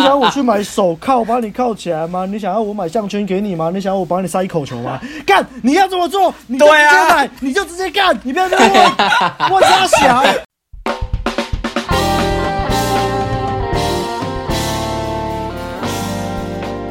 想要我去买手铐把你铐起来吗？你想要我买项圈给你吗？你想要我帮你塞一口球吗？干！你要这么做，你就直接买，啊、你就直接干，你不要这么问，我瞎想。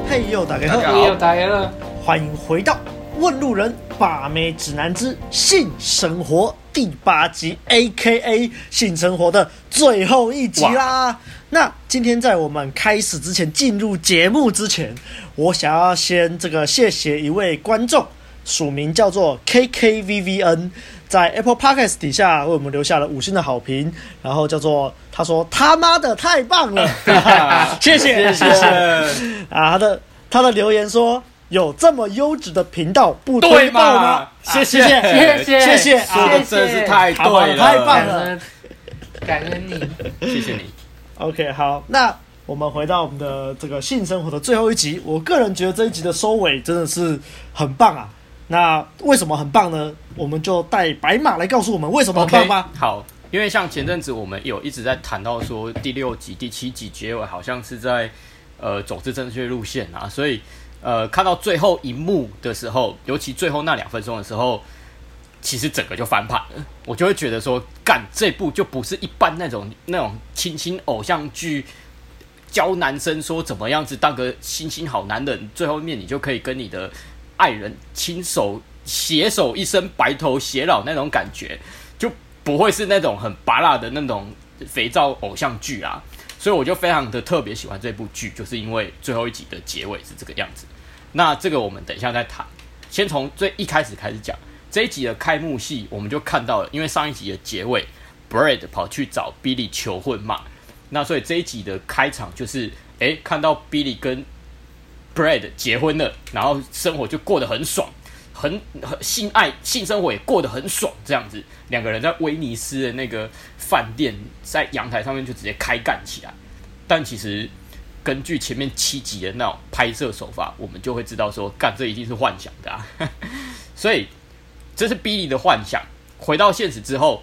嘿呦，大家好，嘿呦，大家好，欢迎回到《问路人把妹指南之性生活》第八集，A.K.A. 性生活的最后一集啦。那今天在我们开始之前，进入节目之前，我想要先这个谢谢一位观众，署名叫做 KKVVN，在 Apple Podcast 底下为我们留下了五星的好评，然后叫做他说他妈的太棒了，谢谢谢谢 啊，他的他的留言说有这么优质的频道不推爆吗？谢谢谢谢谢谢，说的真是太对了，太棒了，感恩你，谢谢你。OK，好，那我们回到我们的这个性生活的最后一集。我个人觉得这一集的收尾真的是很棒啊。那为什么很棒呢？我们就带白马来告诉我们为什么很棒吧。Okay, 好，因为像前阵子我们有一直在谈到说第六集、第七集结尾好像是在呃走之正确路线啊，所以呃看到最后一幕的时候，尤其最后那两分钟的时候。其实整个就翻盘了，我就会觉得说，干这部就不是一般那种那种亲亲偶像剧，教男生说怎么样子当个星星好男人，最后面你就可以跟你的爱人亲手携手一生白头偕老那种感觉，就不会是那种很拔辣的那种肥皂偶像剧啊。所以我就非常的特别喜欢这部剧，就是因为最后一集的结尾是这个样子。那这个我们等一下再谈，先从最一开始开始讲。这一集的开幕戏，我们就看到了，因为上一集的结尾，Brad 跑去找 Billy 求婚嘛，那所以这一集的开场就是，诶，看到 Billy 跟 Brad 结婚了，然后生活就过得很爽，很很性爱性生活也过得很爽，这样子，两个人在威尼斯的那个饭店，在阳台上面就直接开干起来。但其实根据前面七集的那种拍摄手法，我们就会知道说，干这一定是幻想的啊，所以。这是 Billy 的幻想。回到现实之后，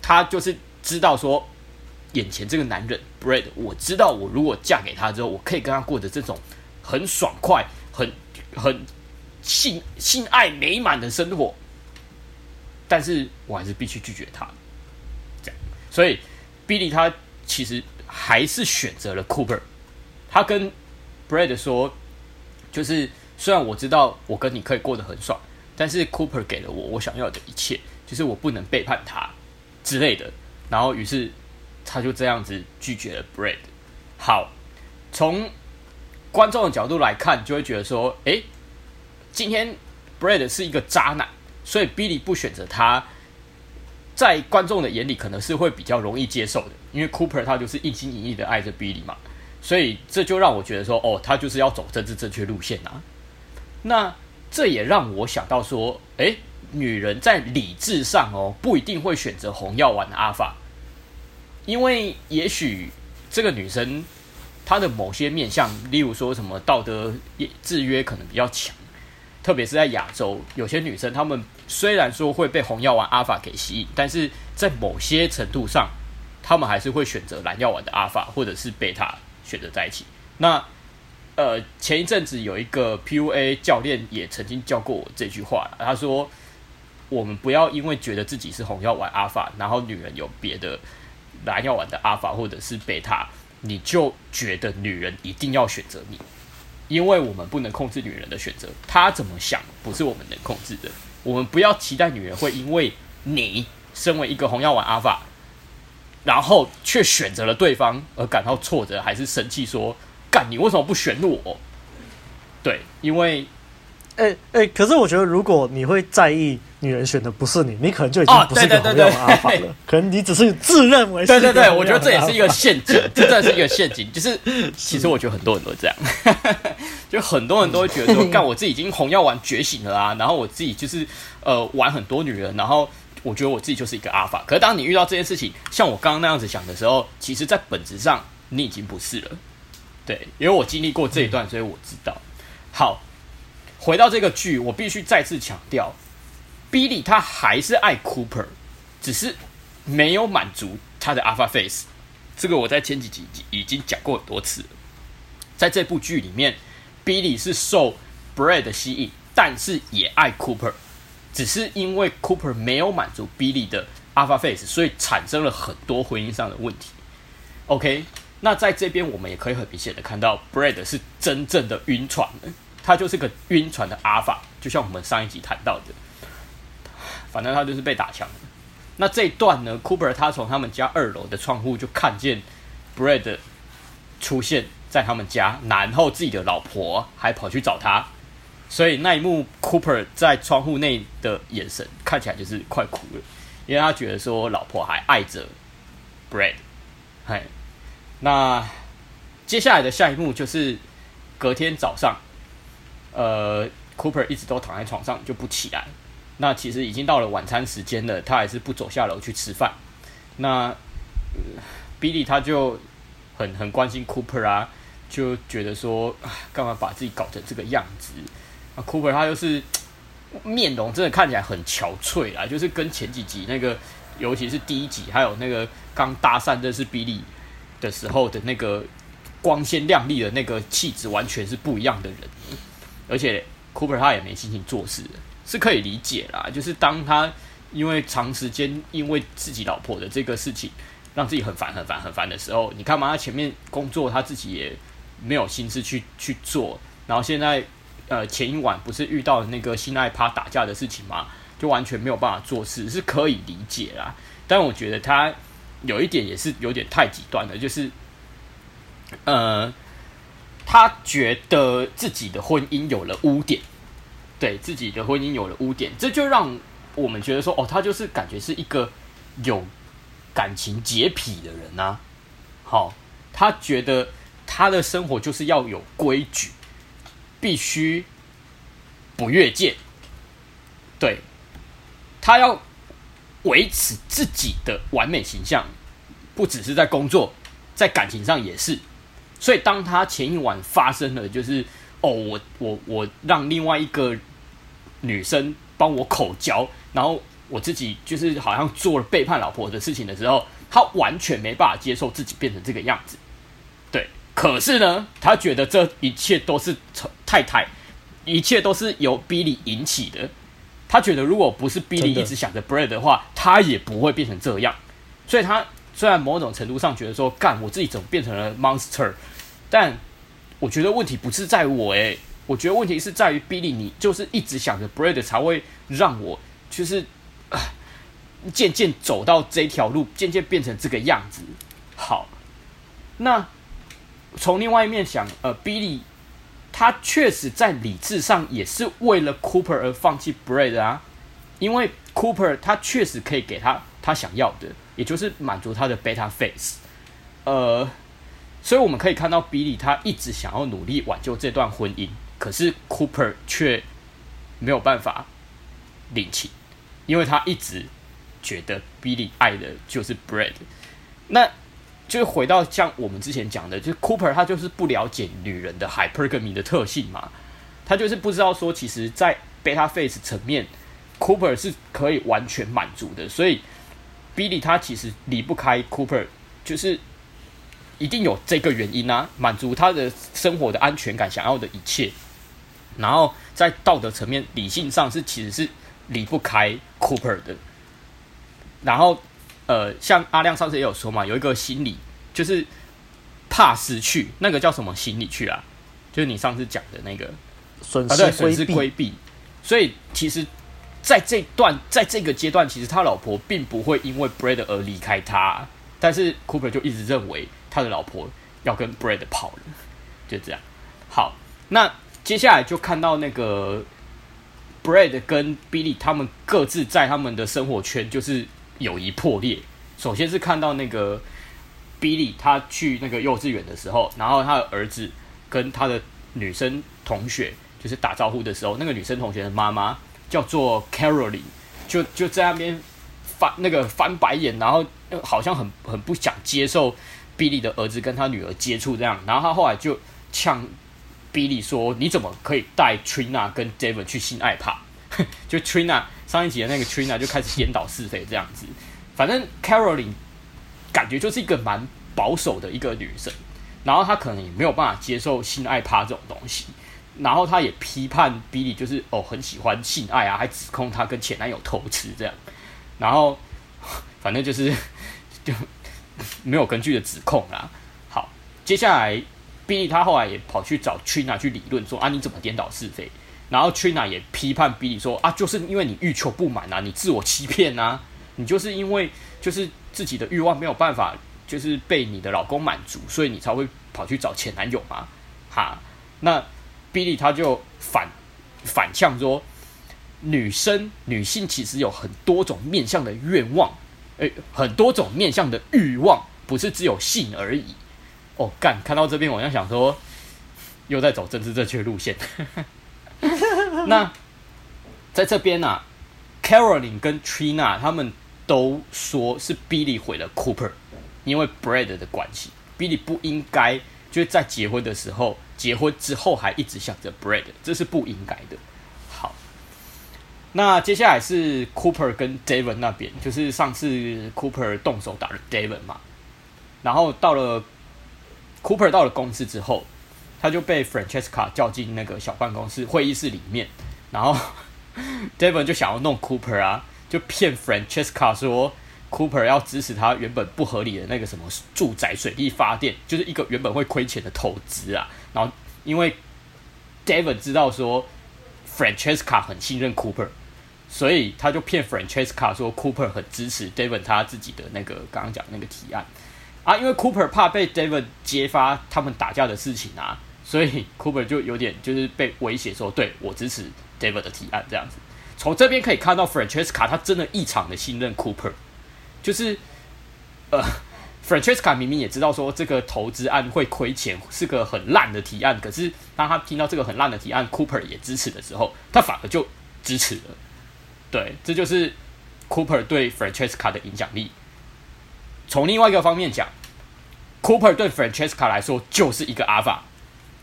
他就是知道说，眼前这个男人 Brad，我知道我如果嫁给他之后，我可以跟他过着这种很爽快、很很性性爱美满的生活。但是我还是必须拒绝他。这样，所以 Billy 他其实还是选择了 Cooper。他跟 Brad 说，就是虽然我知道我跟你可以过得很爽。但是 Cooper 给了我我想要的一切，就是我不能背叛他之类的。然后于是他就这样子拒绝了 Brad。好，从观众的角度来看，就会觉得说，诶，今天 Brad 是一个渣男，所以 Billy 不选择他，在观众的眼里可能是会比较容易接受的，因为 Cooper 他就是一心一意的爱着 Billy 嘛，所以这就让我觉得说，哦，他就是要走政治正确路线啊。那。这也让我想到说，诶，女人在理智上哦，不一定会选择红药丸的阿法，因为也许这个女生她的某些面相，例如说什么道德制约可能比较强，特别是在亚洲，有些女生她们虽然说会被红药丸阿法给吸引，但是在某些程度上，他们还是会选择蓝药丸的阿法或者是贝塔选择在一起。那呃，前一阵子有一个 PUA 教练也曾经教过我这句话，他说：“我们不要因为觉得自己是红药丸阿法，然后女人有别的蓝药丸的阿法或者是贝塔，你就觉得女人一定要选择你，因为我们不能控制女人的选择，她怎么想不是我们能控制的。我们不要期待女人会因为你身为一个红药丸阿法，然后却选择了对方而感到挫折，还是生气说。”干你为什么不选我？对，因为，哎哎、欸欸，可是我觉得，如果你会在意女人选的不是你，你可能就已经不是一个红药丸阿法了。可能你只是自认为是。对对对，我觉得这也是一个陷阱，这真的是一个陷阱。就是，其实我觉得很多人都这样，就很多人都会觉得说，干我自己已经红药丸觉醒了啊，然后我自己就是呃玩很多女人，然后我觉得我自己就是一个阿法。可是当你遇到这件事情，像我刚刚那样子想的时候，其实，在本质上你已经不是了。对，因为我经历过这一段，所以我知道。好，回到这个剧，我必须再次强调，Billy 他还是爱 Cooper，只是没有满足他的 Alpha Face。这个我在前几集已经讲过很多次了。在这部剧里面，Billy 是受 Brad 的吸引，但是也爱 Cooper，只是因为 Cooper 没有满足 Billy 的 Alpha Face，所以产生了很多婚姻上的问题。OK，那在这边我们也可以很明显的看到，Brad 是真正的晕船，他就是个晕船的 Alpha，就像我们上一集谈到的，反正他就是被打枪。那这一段呢，Cooper 他从他们家二楼的窗户就看见 Brad 出现在他们家，然后自己的老婆还跑去找他，所以那一幕 Cooper 在窗户内的眼神看起来就是快哭了，因为他觉得说老婆还爱着 Brad。嗨，那接下来的下一幕就是隔天早上，呃，Cooper 一直都躺在床上就不起来。那其实已经到了晚餐时间了，他还是不走下楼去吃饭。那、呃、Billy 他就很很关心 Cooper 啊，就觉得说，干嘛把自己搞成这个样子？啊库珀他就是 面容真的看起来很憔悴啊，就是跟前几集那个，尤其是第一集，还有那个刚搭讪认识 Billy 的时候的那个光鲜亮丽的那个气质，完全是不一样的人。而且库珀他也没心情做事。是可以理解啦，就是当他因为长时间因为自己老婆的这个事情，让自己很烦很烦很烦的时候，你看嘛，他前面工作他自己也没有心思去去做，然后现在呃前一晚不是遇到那个新爱趴打架的事情嘛，就完全没有办法做事，是可以理解啦。但我觉得他有一点也是有点太极端了，就是呃，他觉得自己的婚姻有了污点。对自己的婚姻有了污点，这就让我们觉得说，哦，他就是感觉是一个有感情洁癖的人啊。好，他觉得他的生活就是要有规矩，必须不越界。对，他要维持自己的完美形象，不只是在工作，在感情上也是。所以，当他前一晚发生了，就是。哦，我我我让另外一个女生帮我口交，然后我自己就是好像做了背叛老婆的事情的时候，他完全没办法接受自己变成这个样子。对，可是呢，他觉得这一切都是太太，一切都是由 Billy 引起的。他觉得如果不是 Billy 一直想着 Brad 的话，他也不会变成这样。所以他虽然某种程度上觉得说，干我自己怎么变成了 monster，但。我觉得问题不是在我诶、欸，我觉得问题是在于 Billy，你就是一直想着 Brad 才会让我就是啊，渐渐走到这条路，渐渐变成这个样子。好，那从另外一面想，呃，Billy 他确实在理智上也是为了 Cooper 而放弃 Bread 啊，因为 Cooper 他确实可以给他他想要的，也就是满足他的 Beta Face，呃。所以我们可以看到，Billy 他一直想要努力挽救这段婚姻，可是 Cooper 却没有办法领情，因为他一直觉得 Billy 爱的就是 Bread，。那就回到像我们之前讲的，就是 Cooper 他就是不了解女人的 Hypergamy 的特性嘛，他就是不知道说，其实，在 Beta Face 层面，Cooper 是可以完全满足的。所以 Billy 他其实离不开 Cooper，就是。一定有这个原因啊，满足他的生活的安全感，想要的一切。然后在道德层面、理性上是其实是离不开 Cooper 的。然后，呃，像阿亮上次也有说嘛，有一个心理就是怕失去，那个叫什么心理去啊？就是你上次讲的那个损失损失规避。所以其实在这段，在这个阶段，其实他老婆并不会因为 Brad 而离开他，但是 Cooper 就一直认为。他的老婆要跟 Brad 跑了，就这样。好，那接下来就看到那个 Brad 跟 Billy 他们各自在他们的生活圈就是友谊破裂。首先是看到那个 Billy 他去那个幼稚园的时候，然后他的儿子跟他的女生同学就是打招呼的时候，那个女生同学的妈妈叫做 Caroline，就就在那边翻那个翻白眼，然后好像很很不想接受。Billy 的儿子跟他女儿接触这样，然后他后来就呛 Billy 说：“你怎么可以带 Trina 跟 David 去性爱趴？” 就 Trina 上一集的那个 Trina 就开始颠倒是非这样子。反正 Caroline 感觉就是一个蛮保守的一个女生，然后她可能也没有办法接受性爱趴这种东西，然后她也批判比利就是哦很喜欢性爱啊，还指控她跟前男友偷吃这样，然后反正就是就没有根据的指控啦。好，接下来比利他后来也跑去找 Trina 去理论说啊你怎么颠倒是非？然后 Trina 也批判比利说啊就是因为你欲求不满啊，你自我欺骗啊。你就是因为就是自己的欲望没有办法，就是被你的老公满足，所以你才会跑去找前男友嘛？哈，那 Billy 他就反反呛说，女生女性其实有很多种面向的愿望，诶，很多种面向的欲望，不是只有性而已。哦，干，看到这边我就想说，又在走政治正确路线。那在这边呢、啊，Caroline 跟 Trina 他们。都说是比利毁了 Cooper，因为 Brad 的关系，Billy 不应该就在结婚的时候，结婚之后还一直想着 Brad，这是不应该的。好，那接下来是 Cooper 跟 David 那边，就是上次 Cooper 动手打了 David 嘛，然后到了 Cooper 到了公司之后，他就被 Francesca 叫进那个小办公室会议室里面，然后 David 就想要弄 Cooper 啊。就骗 Francesca 说，Cooper 要支持他原本不合理的那个什么住宅水利发电，就是一个原本会亏钱的投资啊。然后因为 David 知道说 Francesca 很信任 Cooper，所以他就骗 Francesca 说 Cooper 很支持 David 他自己的那个刚刚讲那个提案啊。因为 Cooper 怕被 David 揭发他们打架的事情啊，所以 Cooper 就有点就是被威胁说，对，我支持 David 的提案这样子。从这边可以看到，Francesca 他真的异常的信任 Cooper，就是呃，Francesca 明明也知道说这个投资案会亏钱，是个很烂的提案，可是当他听到这个很烂的提案，Cooper 也支持的时候，他反而就支持了。对，这就是 Cooper 对 Francesca 的影响力。从另外一个方面讲，Cooper 对 Francesca 来说就是一个 Alpha。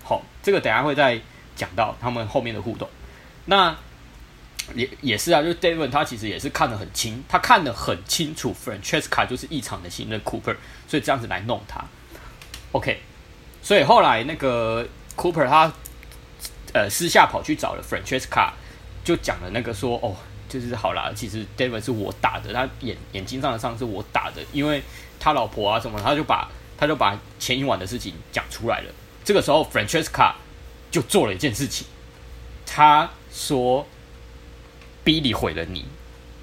好，这个等下会再讲到他们后面的互动。那也也是啊，就是 David 他其实也是看得很清，他看得很清楚，Francesca 就是异常的信任 Cooper，所以这样子来弄他。OK，所以后来那个 Cooper 他呃私下跑去找了 Francesca，就讲了那个说哦，就是好啦，其实 David 是我打的，他眼眼睛上的伤是我打的，因为他老婆啊什么，他就把他就把前一晚的事情讲出来了。这个时候 Francesca 就做了一件事情，他说。逼你毁了你。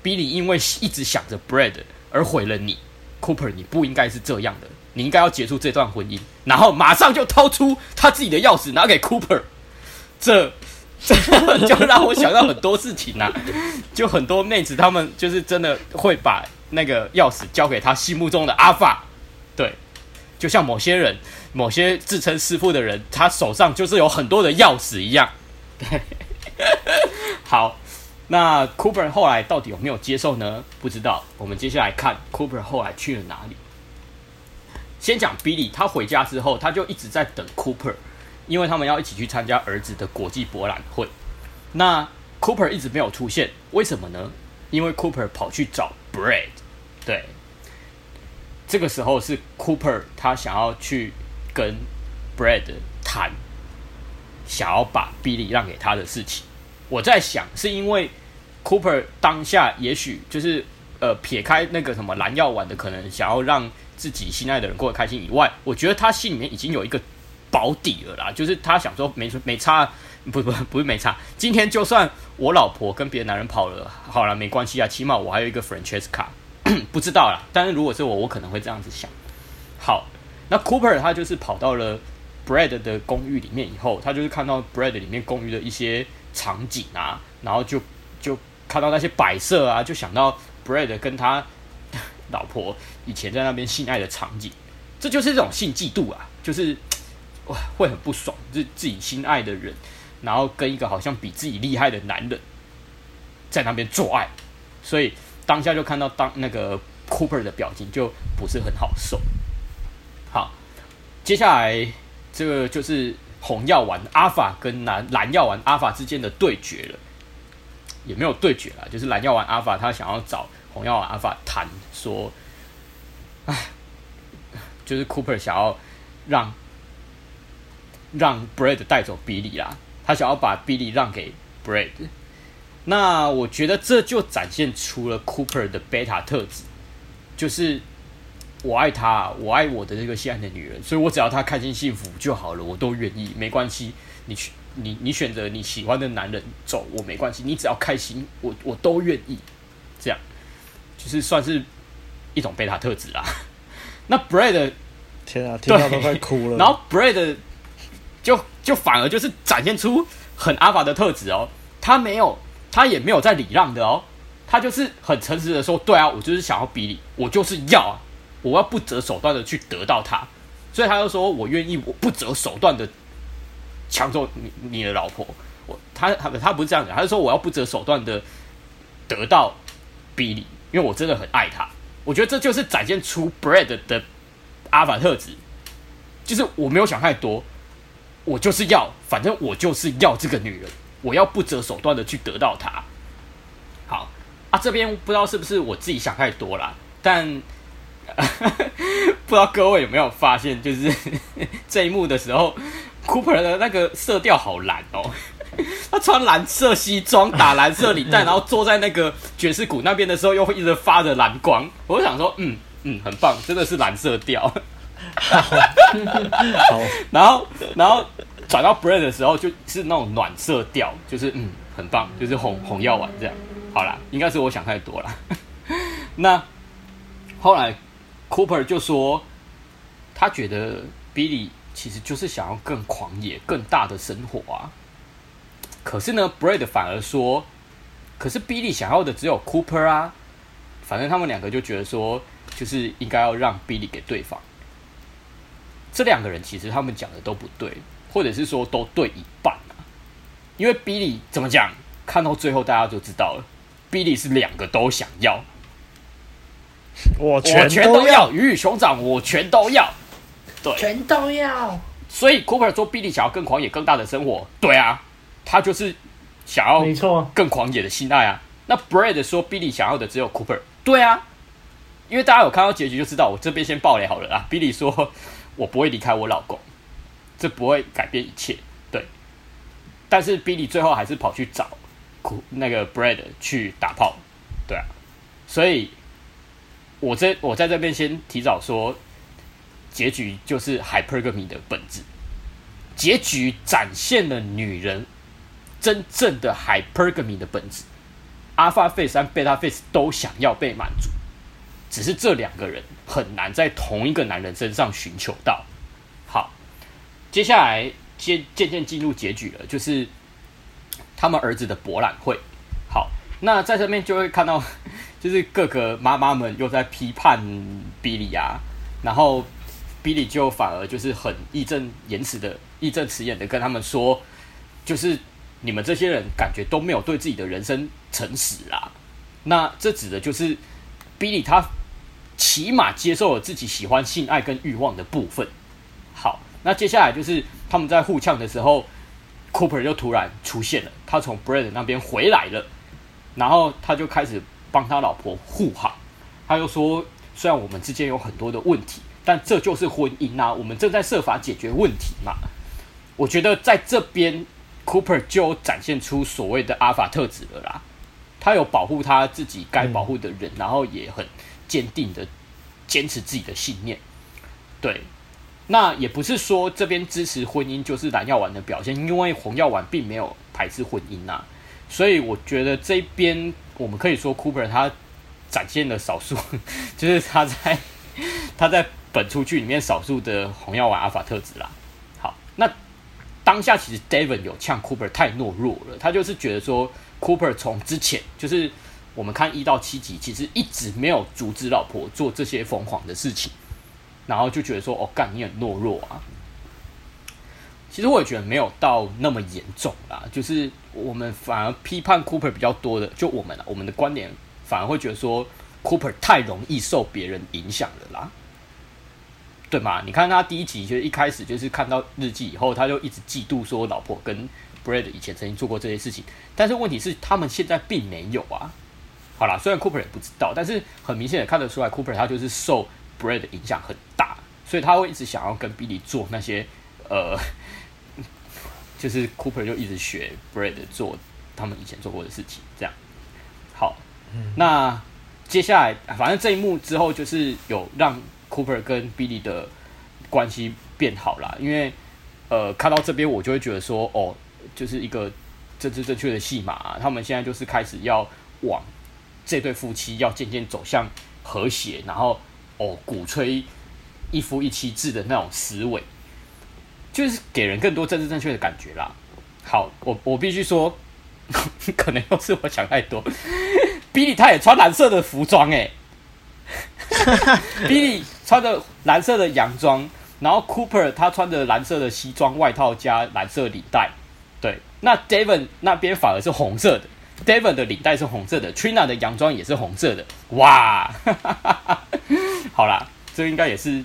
逼你因为一直想着 Bread 而毁了你，Cooper，你不应该是这样的，你应该要结束这段婚姻，然后马上就掏出他自己的钥匙拿给 Cooper，这这 就让我想到很多事情啊，就很多妹子她们就是真的会把那个钥匙交给他心目中的 Alpha，对，就像某些人，某些自称师傅的人，他手上就是有很多的钥匙一样，对，好。那 Cooper 后来到底有没有接受呢？不知道。我们接下来看 Cooper 后来去了哪里。先讲 Billy，他回家之后，他就一直在等 Cooper，因为他们要一起去参加儿子的国际博览会。那 Cooper 一直没有出现，为什么呢？因为 Cooper 跑去找 Bread。对，这个时候是 Cooper 他想要去跟 Bread 谈，想要把 Billy 让给他的事情。我在想，是因为。Cooper 当下也许就是呃撇开那个什么蓝药丸的可能，想要让自己心爱的人过得开心以外，我觉得他心里面已经有一个保底了啦，就是他想说没没差，不不不是没差，今天就算我老婆跟别的男人跑了，好了没关系啊，起码我还有一个 Francesca，不知道啦，但是如果是我，我可能会这样子想。好，那 Cooper 他就是跑到了 Brad 的公寓里面以后，他就是看到 Brad 里面公寓的一些场景啊，然后就就。看到那些摆设啊，就想到 Brad 跟他 老婆以前在那边性爱的场景，这就是这种性嫉妒啊，就是哇会很不爽，就是自己心爱的人，然后跟一个好像比自己厉害的男人在那边做爱，所以当下就看到当那个 Cooper 的表情就不是很好受。好，接下来这个就是红药丸 Alpha 跟蓝蓝药丸 Alpha 之间的对决了。也没有对决啦，就是蓝药丸阿法他想要找红药丸阿法谈说，哎，就是 Cooper 想要让让 Bread 带走 Billy 啦，他想要把 Billy 让给 Bread。那我觉得这就展现出了 Cooper 的贝塔特质，就是我爱他，我爱我的这个心爱的女人，所以我只要她开心幸福就好了，我都愿意，没关系。你去，你你选择你喜欢的男人走，我没关系，你只要开心，我我都愿意。这样就是算是一种贝塔特质啦。那 Brad，天啊，听到都快哭了。然后 Brad 就就反而就是展现出很阿法的特质哦，他没有。他也没有在礼让的哦，他就是很诚实的说，对啊，我就是想要比你，我就是要啊，我要不择手段的去得到他，所以他就说我愿意，我不择手段的抢走你你的老婆，我他他他不是这样讲，他是说我要不择手段的得到比你，因为我真的很爱他，我觉得这就是展现出 Brad 的阿法特质，就是我没有想太多，我就是要，反正我就是要这个女人。我要不择手段的去得到她。好啊，这边不知道是不是我自己想太多了，但 不知道各位有没有发现，就是 这一幕的时候，Cooper 的那个色调好蓝哦，他穿蓝色西装，打蓝色领带，然后坐在那个爵士鼓那边的时候，又会一直发着蓝光。我就想说，嗯嗯，很棒，真的是蓝色调。好，然 后然后。转到 Brad 的时候，就是那种暖色调，就是嗯，很棒，就是红红药丸这样。好啦，应该是我想太多了。那后来 Cooper 就说，他觉得 Billy 其实就是想要更狂野、更大的生活啊。可是呢，Brad 反而说，可是 Billy 想要的只有 Cooper 啊。反正他们两个就觉得说，就是应该要让 Billy 给对方。这两个人其实他们讲的都不对。或者是说都对一半啊，因为 Billy 怎么讲，看到最后大家就知道了，Billy 是两个都想要，我全都要，鱼与熊掌我全都要，对，全都要。所以 Cooper 说 Billy 想要更狂野、更大的生活，对啊，他就是想要没错更狂野的心爱啊。那 Brad 说 Billy 想要的只有 Cooper，对啊，因为大家有看到结局就知道，我这边先爆雷好了啊。Billy 说我不会离开我老公。这不会改变一切，对。但是 Billy 最后还是跑去找那个 Brad 去打炮，对啊。所以，我这我在这边先提早说，结局就是 Hypergamy 的本质。结局展现了女人真正的 Hypergamy 的本质。Alpha Face 和 Beta Face 都想要被满足，只是这两个人很难在同一个男人身上寻求到。好接下来渐渐渐进入结局了，就是他们儿子的博览会。好，那在这边就会看到，就是各个妈妈们又在批判比利啊，然后比利就反而就是很义正言辞的、义正辞严的跟他们说，就是你们这些人感觉都没有对自己的人生诚实啦。那这指的就是比利他起码接受了自己喜欢性爱跟欲望的部分。好。那接下来就是他们在互呛的时候，Cooper 就突然出现了，他从 Brad 那边回来了，然后他就开始帮他老婆护航，他就说：虽然我们之间有很多的问题，但这就是婚姻啊，我们正在设法解决问题嘛。我觉得在这边，Cooper 就展现出所谓的阿法特质了啦，他有保护他自己该保护的人，然后也很坚定的坚持自己的信念，对。那也不是说这边支持婚姻就是蓝药丸的表现，因为红药丸并没有排斥婚姻呐、啊，所以我觉得这边我们可以说 Cooper 他展现了少数，就是他在 他在本出去里面少数的红药丸阿法特质啦。好，那当下其实 David 有呛 Cooper 太懦弱了，他就是觉得说 Cooper 从之前就是我们看一到七集，其实一直没有阻止老婆做这些疯狂的事情。然后就觉得说，哦，干你很懦弱啊。其实我也觉得没有到那么严重啦，就是我们反而批判 Cooper 比较多的，就我们我们的观点反而会觉得说，Cooper 太容易受别人影响了啦，对嘛？你看他第一集就是一开始就是看到日记以后，他就一直嫉妒说老婆跟 Brad 以前曾经做过这些事情，但是问题是他们现在并没有啊。好啦，虽然 Cooper 也不知道，但是很明显的看得出来，Cooper 他就是受 Brad 的影响很大，所以他会一直想要跟 Billy 做那些呃，就是 Cooper 就一直学 Brad 做他们以前做过的事情，这样。好，嗯、那接下来反正这一幕之后，就是有让 Cooper 跟 Billy 的关系变好了，因为呃，看到这边我就会觉得说，哦，就是一个政治正确的戏码、他们现在就是开始要往这对夫妻要渐渐走向和谐，然后哦，鼓吹一夫一妻制的那种思维，就是给人更多政治正确的感觉啦。好，我我必须说，可能又是我想太多。Billy 他也穿蓝色的服装诶 b 穿着蓝色的洋装。然后 Cooper 他穿着蓝色的西装外套加蓝色领带，对。那 Devon 那边反而是红色的，Devon 的领带是红色的，Trina 的洋装也是红色的。哇，好啦，这应该也是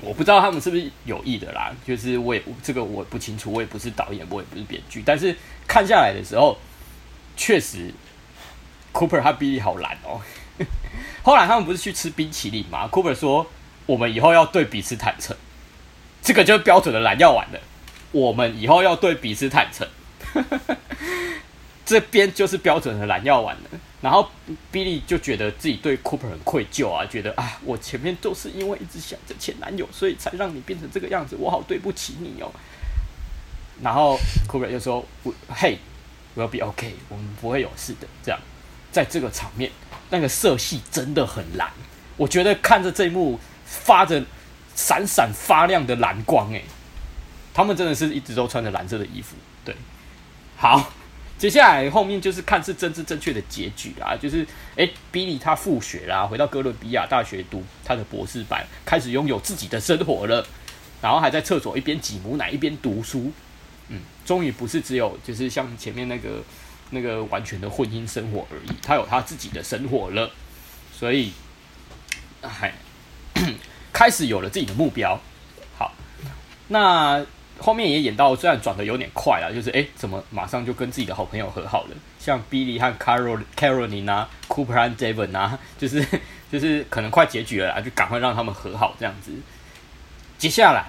我不知道他们是不是有意的啦。就是我也这个我不清楚，我也不是导演，我也不是编剧，但是看下来的时候，确实 Cooper 他 Billy 好蓝哦。后来他们不是去吃冰淇淋吗？Cooper 说。我们以后要对彼此坦诚，这个就是标准的蓝药丸了。我们以后要对彼此坦诚，这边就是标准的蓝药丸了。然后 Billy 就觉得自己对 Cooper 很愧疚啊，觉得啊，我前面都是因为一直想着前男友，所以才让你变成这个样子，我好对不起你哦。然后 Cooper 就说：“Hey，we'll be OK，我们不会有事的。”这样，在这个场面，那个色系真的很蓝。我觉得看着这一幕。发着闪闪发亮的蓝光，诶，他们真的是一直都穿着蓝色的衣服。对，好，接下来后面就是看是政治正确的结局啦，就是诶比利他复学啦，回到哥伦比亚大学读他的博士班，开始拥有自己的生活了，然后还在厕所一边挤母奶一边读书，嗯，终于不是只有就是像前面那个那个完全的婚姻生活而已，他有他自己的生活了，所以，哎。开始有了自己的目标，好，那后面也演到，虽然转的有点快了，就是哎，怎么马上就跟自己的好朋友和好了？像 Billy 和 Carol、Caroline 啊，Cooper 和 Devon 啊，就是就是可能快结局了，就赶快让他们和好这样子。接下来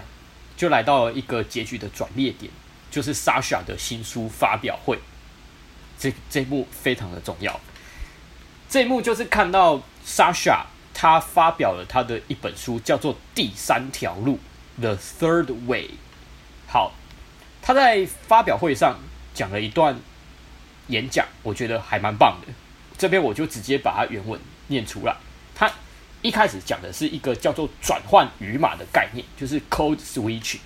就来到了一个结局的转捩点，就是 Sasha 的新书发表会，这这一幕非常的重要。这一幕就是看到 Sasha。他发表了他的一本书，叫做《第三条路》（The Third Way）。好，他在发表会上讲了一段演讲，我觉得还蛮棒的。这边我就直接把它原文念出来。他一开始讲的是一个叫做“转换语码”的概念，就是 “code switching”。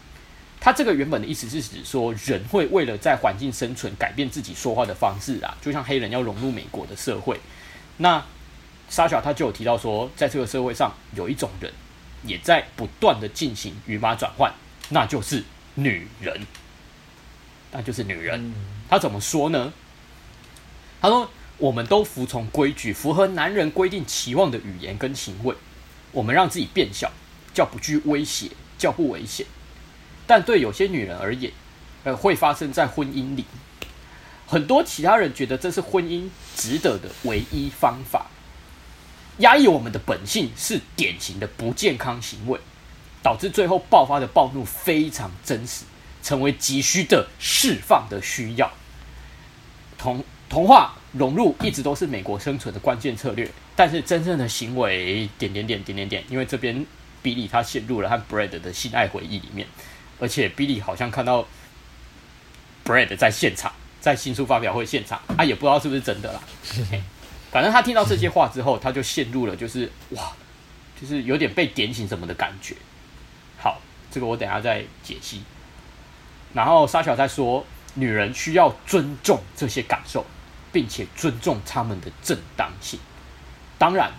他这个原本的意思是指说，人会为了在环境生存，改变自己说话的方式啊，就像黑人要融入美国的社会。那莎莎他就有提到说，在这个社会上有一种人也在不断的进行语码转换，那就是女人，那就是女人。他怎么说呢？他说：“我们都服从规矩，符合男人规定期望的语言跟行为，我们让自己变小，叫不具威胁，叫不危险。但对有些女人而言，呃，会发生在婚姻里。很多其他人觉得这是婚姻值得的唯一方法。”压抑我们的本性是典型的不健康行为，导致最后爆发的暴怒非常真实，成为急需的释放的需要。同同化融入一直都是美国生存的关键策略，但是真正的行为点点点点点点，因为这边比利他陷入了和 Bread 的性爱回忆里面，而且比利好像看到 Brad 在现场，在新书发表会现场，他、啊、也不知道是不是真的啦。反正他听到这些话之后，他就陷入了就是哇，就是有点被点醒什么的感觉。好，这个我等下再解析。然后沙小在说，女人需要尊重这些感受，并且尊重他们的正当性。当然，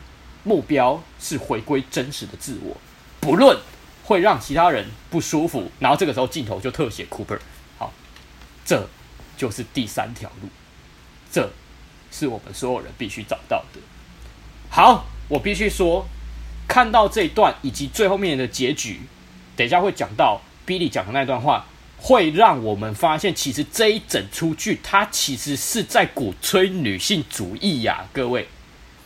目标是回归真实的自我，不论会让其他人不舒服。然后这个时候镜头就特写 Cooper。好，这就是第三条路。这。是我们所有人必须找到的。好，我必须说，看到这一段以及最后面的结局，等一下会讲到 Billy 讲的那段话，会让我们发现，其实这一整出剧，它其实是在鼓吹女性主义呀，各位，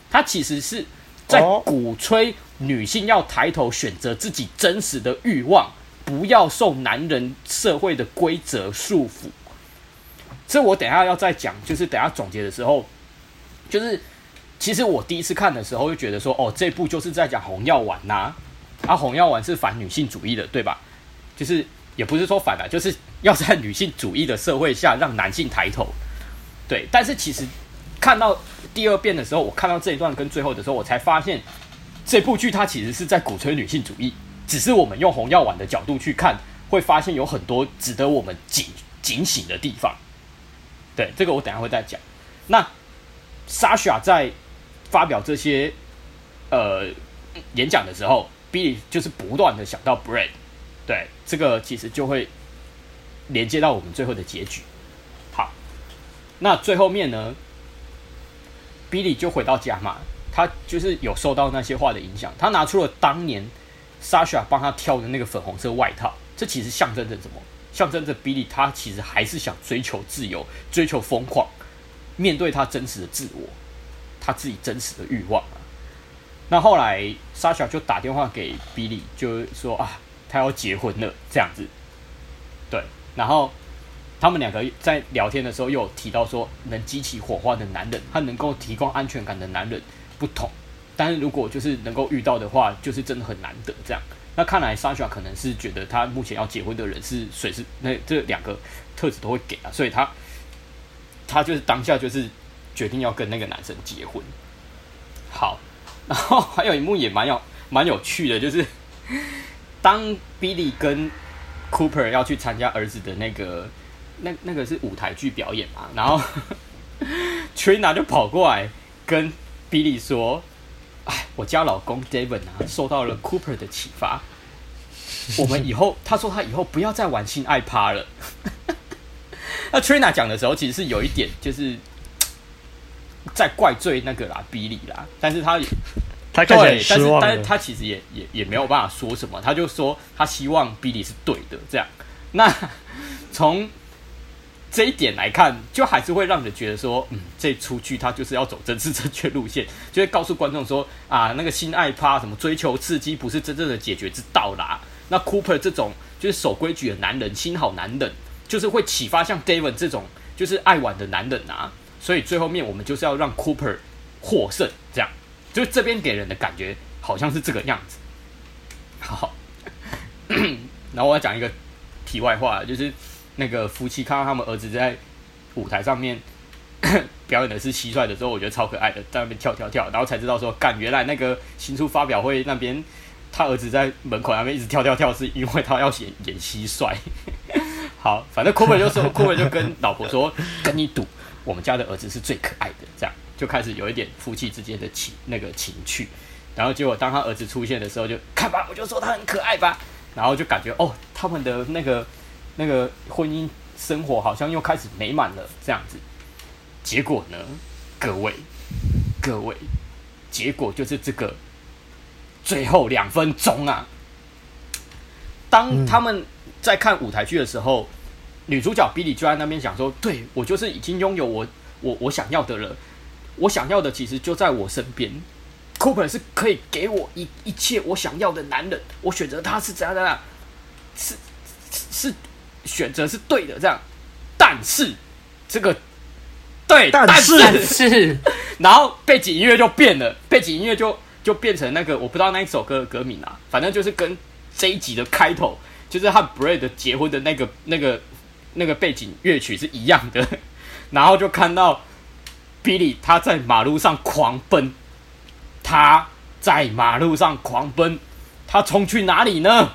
它其实是在鼓吹女性要抬头选择自己真实的欲望，不要受男人社会的规则束缚。这我等下要再讲，就是等下总结的时候，就是其实我第一次看的时候就觉得说，哦，这部就是在讲红药丸呐，啊，红药丸是反女性主义的，对吧？就是也不是说反了，就是要在女性主义的社会下让男性抬头，对。但是其实看到第二遍的时候，我看到这一段跟最后的时候，我才发现这部剧它其实是在鼓吹女性主义，只是我们用红药丸的角度去看，会发现有很多值得我们警警醒的地方。对，这个我等下会再讲。那 Sasha 在发表这些呃演讲的时候，Billy 就是不断的想到 Brad。对，这个其实就会连接到我们最后的结局。好，那最后面呢，Billy 就回到家嘛，他就是有受到那些话的影响，他拿出了当年 Sasha 帮他挑的那个粉红色外套，这其实象征着什么？象征着 Billy，他其实还是想追求自由，追求疯狂，面对他真实的自我，他自己真实的欲望啊。那后来 Sasha 就打电话给 Billy，就说啊，他要结婚了，这样子。对，然后他们两个在聊天的时候又提到说，能激起火花的男人，他能够提供安全感的男人不同，但是如果就是能够遇到的话，就是真的很难得这样。那看来 Sasha 可能是觉得他目前要结婚的人是谁是那这两个特质都会给啊，所以他他就是当下就是决定要跟那个男生结婚。好，然后还有一幕也蛮有蛮有趣的，就是当 Billy 跟 Cooper 要去参加儿子的那个那那个是舞台剧表演嘛，然后 Trina 就跑过来跟 Billy 说。哎，我家老公 David 啊，受到了 Cooper 的启发。我们以后，他说他以后不要再玩性爱趴了。那 Trina 讲的时候，其实是有一点就是在怪罪那个啦，Billy 啦。但是他他看起来失望，但是但是他其实也也也没有办法说什么，他就说他希望 Billy 是对的。这样，那从。这一点来看，就还是会让人觉得说，嗯，这出剧他就是要走政治正确路线，就会告诉观众说，啊，那个性爱趴什么追求刺激不是真正的解决之道啦。那 Cooper 这种就是守规矩的男人，心好男人，就是会启发像 David 这种就是爱玩的男人啊。所以最后面我们就是要让 Cooper 获胜，这样，就这边给人的感觉好像是这个样子。好，然后我要讲一个题外话，就是。那个夫妻看到他们儿子在舞台上面 表演的是蟋蟀的时候，我觉得超可爱的，在那边跳跳跳，然后才知道说，干，原来那个新书发表会那边，他儿子在门口那边一直跳跳跳，是因为他要演演蟋蟀。好，反正库珀就说，库珀就跟老婆说，跟你赌，我们家的儿子是最可爱的，这样就开始有一点夫妻之间的情那个情趣。然后结果当他儿子出现的时候，就看吧，我就说他很可爱吧，然后就感觉哦，他们的那个。那个婚姻生活好像又开始美满了，这样子。结果呢，各位，各位，结果就是这个最后两分钟啊。当他们在看舞台剧的时候，嗯、女主角 Billy 就在那边想说：“对，我就是已经拥有我我我想要的了，我想要的其实就在我身边。Cooper 是可以给我一一切我想要的男人，我选择他是怎样怎样，是是。是”选择是对的，这样，但是这个对，但是，但是。然后背景音乐就变了，背景音乐就就变成那个我不知道那一首歌的歌名啊，反正就是跟这一集的开头，就是和 Brad 结婚的那个那个那个背景乐曲是一样的，然后就看到 Billy 他在马路上狂奔，他在马路上狂奔，他冲去哪里呢？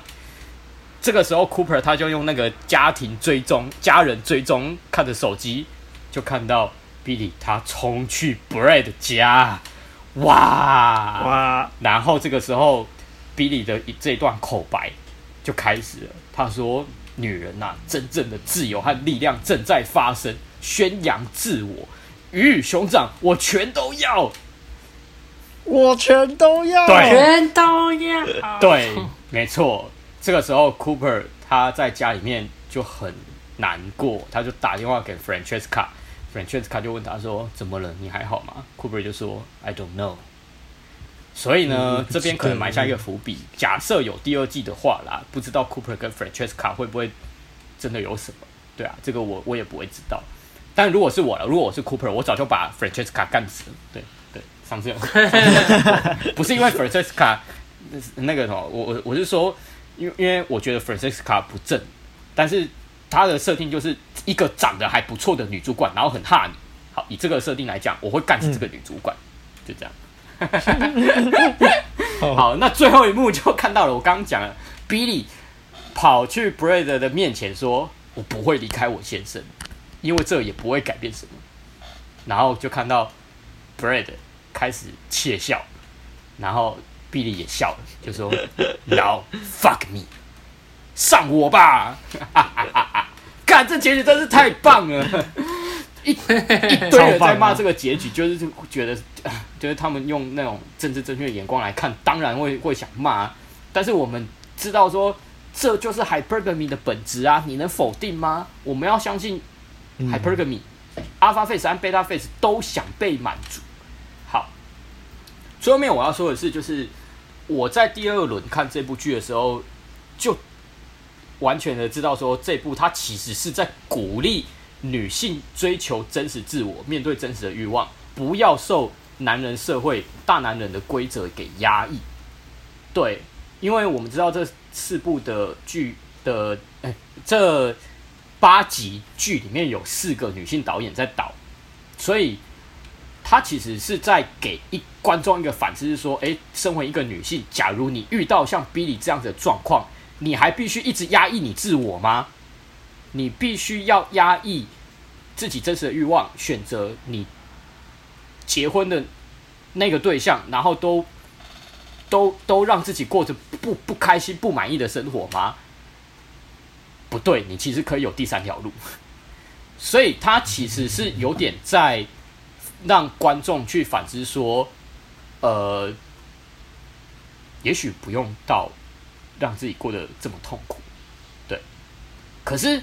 这个时候，Cooper 他就用那个家庭追踪、家人追踪，看着手机，就看到 Billy 他冲去 Brad 家，哇哇！然后这个时候，Billy 的这一段口白就开始了。他说：“女人呐、啊，真正的自由和力量正在发生，宣扬自我，鱼与熊掌，我全都要，我全都要，全都要，对，没错。”这个时候，Cooper 他在家里面就很难过，他就打电话给 Francesca，Francesca 就问他说：“怎么了？你还好吗？”Cooper 就说：“I don't know。”所以呢，这边可能埋下一个伏笔。假设有第二季的话啦，不知道 Cooper 跟 Francesca 会不会真的有什么？对啊，这个我我也不会知道。但如果是我了，如果我是 Cooper，我早就把 Francesca 干死了。对对，上次有 不是因为 Francesca 那个什么，我我我是说，因为因为我觉得 Francisca 不正，但是她的设定就是一个长得还不错的女主管，然后很哈你。好，以这个设定来讲，我会干死这个女主管，嗯、就这样。好，那最后一幕就看到了，我刚刚讲了，Billy 跑去 Brad 的面前说：“我不会离开我先生，因为这也不会改变什么。”然后就看到 Brad 开始窃笑，然后 Billy 也笑了，就说：“Now fuck me，上我吧！”哈哈哈哈，干，这结局真是太棒了。一 一堆人在骂这个结局，就是觉得，就是他们用那种政治正确的眼光来看，当然会会想骂。但是我们知道说，这就是 hypergamy 的本质啊！你能否定吗？我们要相信 hypergamy，嗯、alpha face 和 beta face 都想被满足。好，最后面我要说的是，就是我在第二轮看这部剧的时候，就完全的知道说，这部它其实是在鼓励。女性追求真实自我，面对真实的欲望，不要受男人社会大男人的规则给压抑。对，因为我们知道这四部的剧的，哎，这八集剧里面有四个女性导演在导，所以她其实是在给一观众一个反思，是说，哎，身为一个女性，假如你遇到像 B 里这样子的状况，你还必须一直压抑你自我吗？你必须要压抑自己真实的欲望，选择你结婚的那个对象，然后都都都让自己过着不不开心、不满意的生活吗？不对，你其实可以有第三条路。所以，他其实是有点在让观众去反思说，呃，也许不用到让自己过得这么痛苦，对。可是。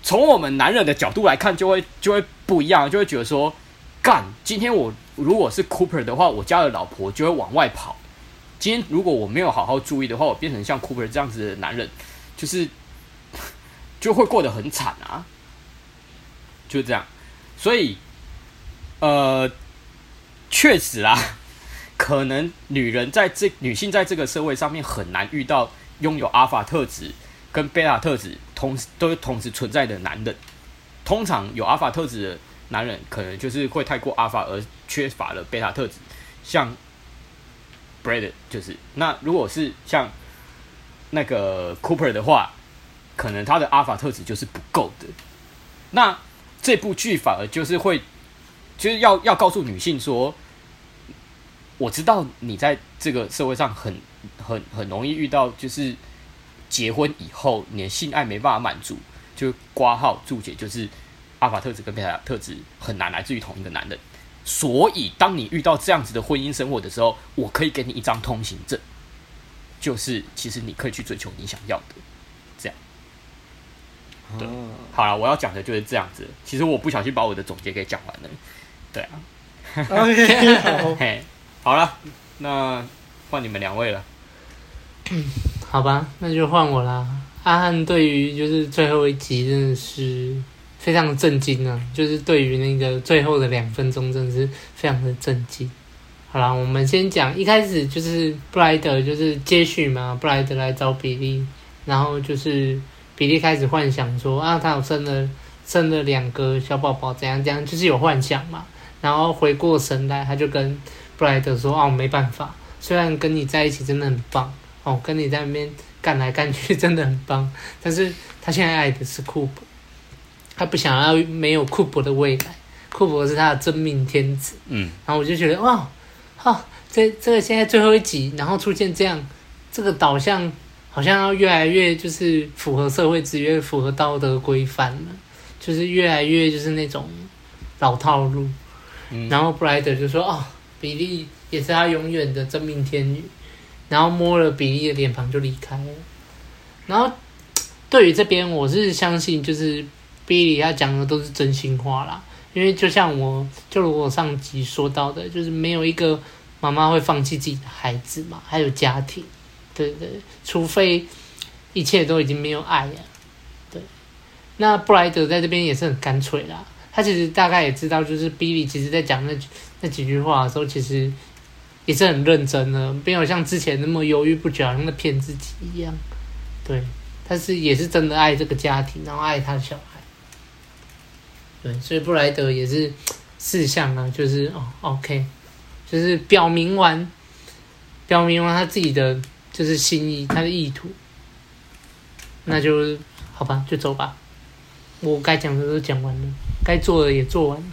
从我们男人的角度来看，就会就会不一样，就会觉得说，干，今天我如果是 Cooper 的话，我家的老婆就会往外跑。今天如果我没有好好注意的话，我变成像 Cooper 这样子的男人，就是 就会过得很惨啊，就这样。所以，呃，确实啦，可能女人在这女性在这个社会上面很难遇到拥有阿法特质跟贝塔特质同时都同时存在的男人，通常有阿法特质的男人，可能就是会太过阿法而缺乏了贝塔特质。像 Brad 就是，那如果是像那个 Cooper 的话，可能他的阿法特质就是不够的。那这部剧反而就是会，就是要要告诉女性说，我知道你在这个社会上很很很容易遇到，就是。结婚以后，你的性爱没办法满足，就挂号注解，就是阿法特质跟贝塔特质很难来自于同一个男人。所以，当你遇到这样子的婚姻生活的时候，我可以给你一张通行证，就是其实你可以去追求你想要的。这样，对，好了，我要讲的就是这样子。其实我不小心把我的总结给讲完了。对啊，OK，好了，那换你们两位了。好吧，那就换我啦。阿汉对于就是最后一集真的是非常的震惊啊，就是对于那个最后的两分钟真的是非常的震惊。好啦，我们先讲一开始就是布莱德就是接续嘛，布莱德来找比利，然后就是比利开始幻想说啊，他有生了生了两个小宝宝，怎样怎样，就是有幻想嘛。然后回过神来，他就跟布莱德说哦，没办法，虽然跟你在一起真的很棒。哦，跟你在那边干来干去真的很棒，但是他现在爱的是库珀，他不想要没有库珀的未来，库珀是他的真命天子。嗯，然后我就觉得哇，哈、哦，这这个现在最后一集，然后出现这样，这个导向好像要越来越就是符合社会制约，符合道德规范了，就是越来越就是那种老套路。然后布莱德就说哦，比利也是他永远的真命天女。然后摸了比利的脸庞就离开了。然后对于这边，我是相信就是比利他讲的都是真心话啦。因为就像我就如我上集说到的，就是没有一个妈妈会放弃自己的孩子嘛，还有家庭，对对，除非一切都已经没有爱了，对。那布莱德在这边也是很干脆啦，他其实大概也知道，就是 Billy 其实在讲那那几句话的时候，其实也是很认真的，没有像之前那么犹豫不决，像在骗自己一样，对。他是也是真的爱这个家庭，然后爱他的小孩，对，所以布莱德也是四项啊，就是哦，OK。就是表明完，表明完他自己的就是心意，他的意图，那就好吧，就走吧。我该讲的都讲完了，该做的也做完了。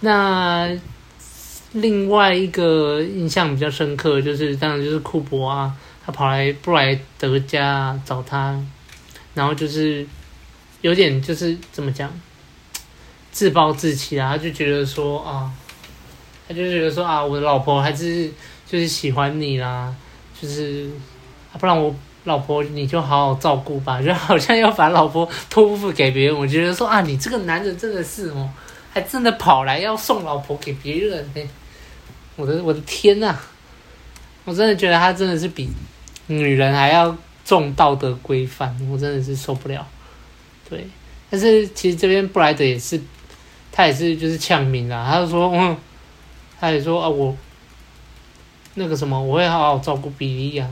那另外一个印象比较深刻，就是当然就是库珀啊，他跑来布莱德家找他，然后就是有点就是怎么讲，自暴自弃啊，他就觉得说啊。他就觉得说啊，我的老婆还是就是喜欢你啦，就是啊，不然我老婆你就好好照顾吧，就好像要把老婆托付给别人。我觉得说啊，你这个男人真的是哦，还真的跑来要送老婆给别人呢。我的我的天呐，我真的觉得他真的是比女人还要重道德规范，我真的是受不了。对，但是其实这边布莱德也是，他也是就是呛明啦，他就说嗯。他也说啊，我那个什么，我会好好照顾比利呀，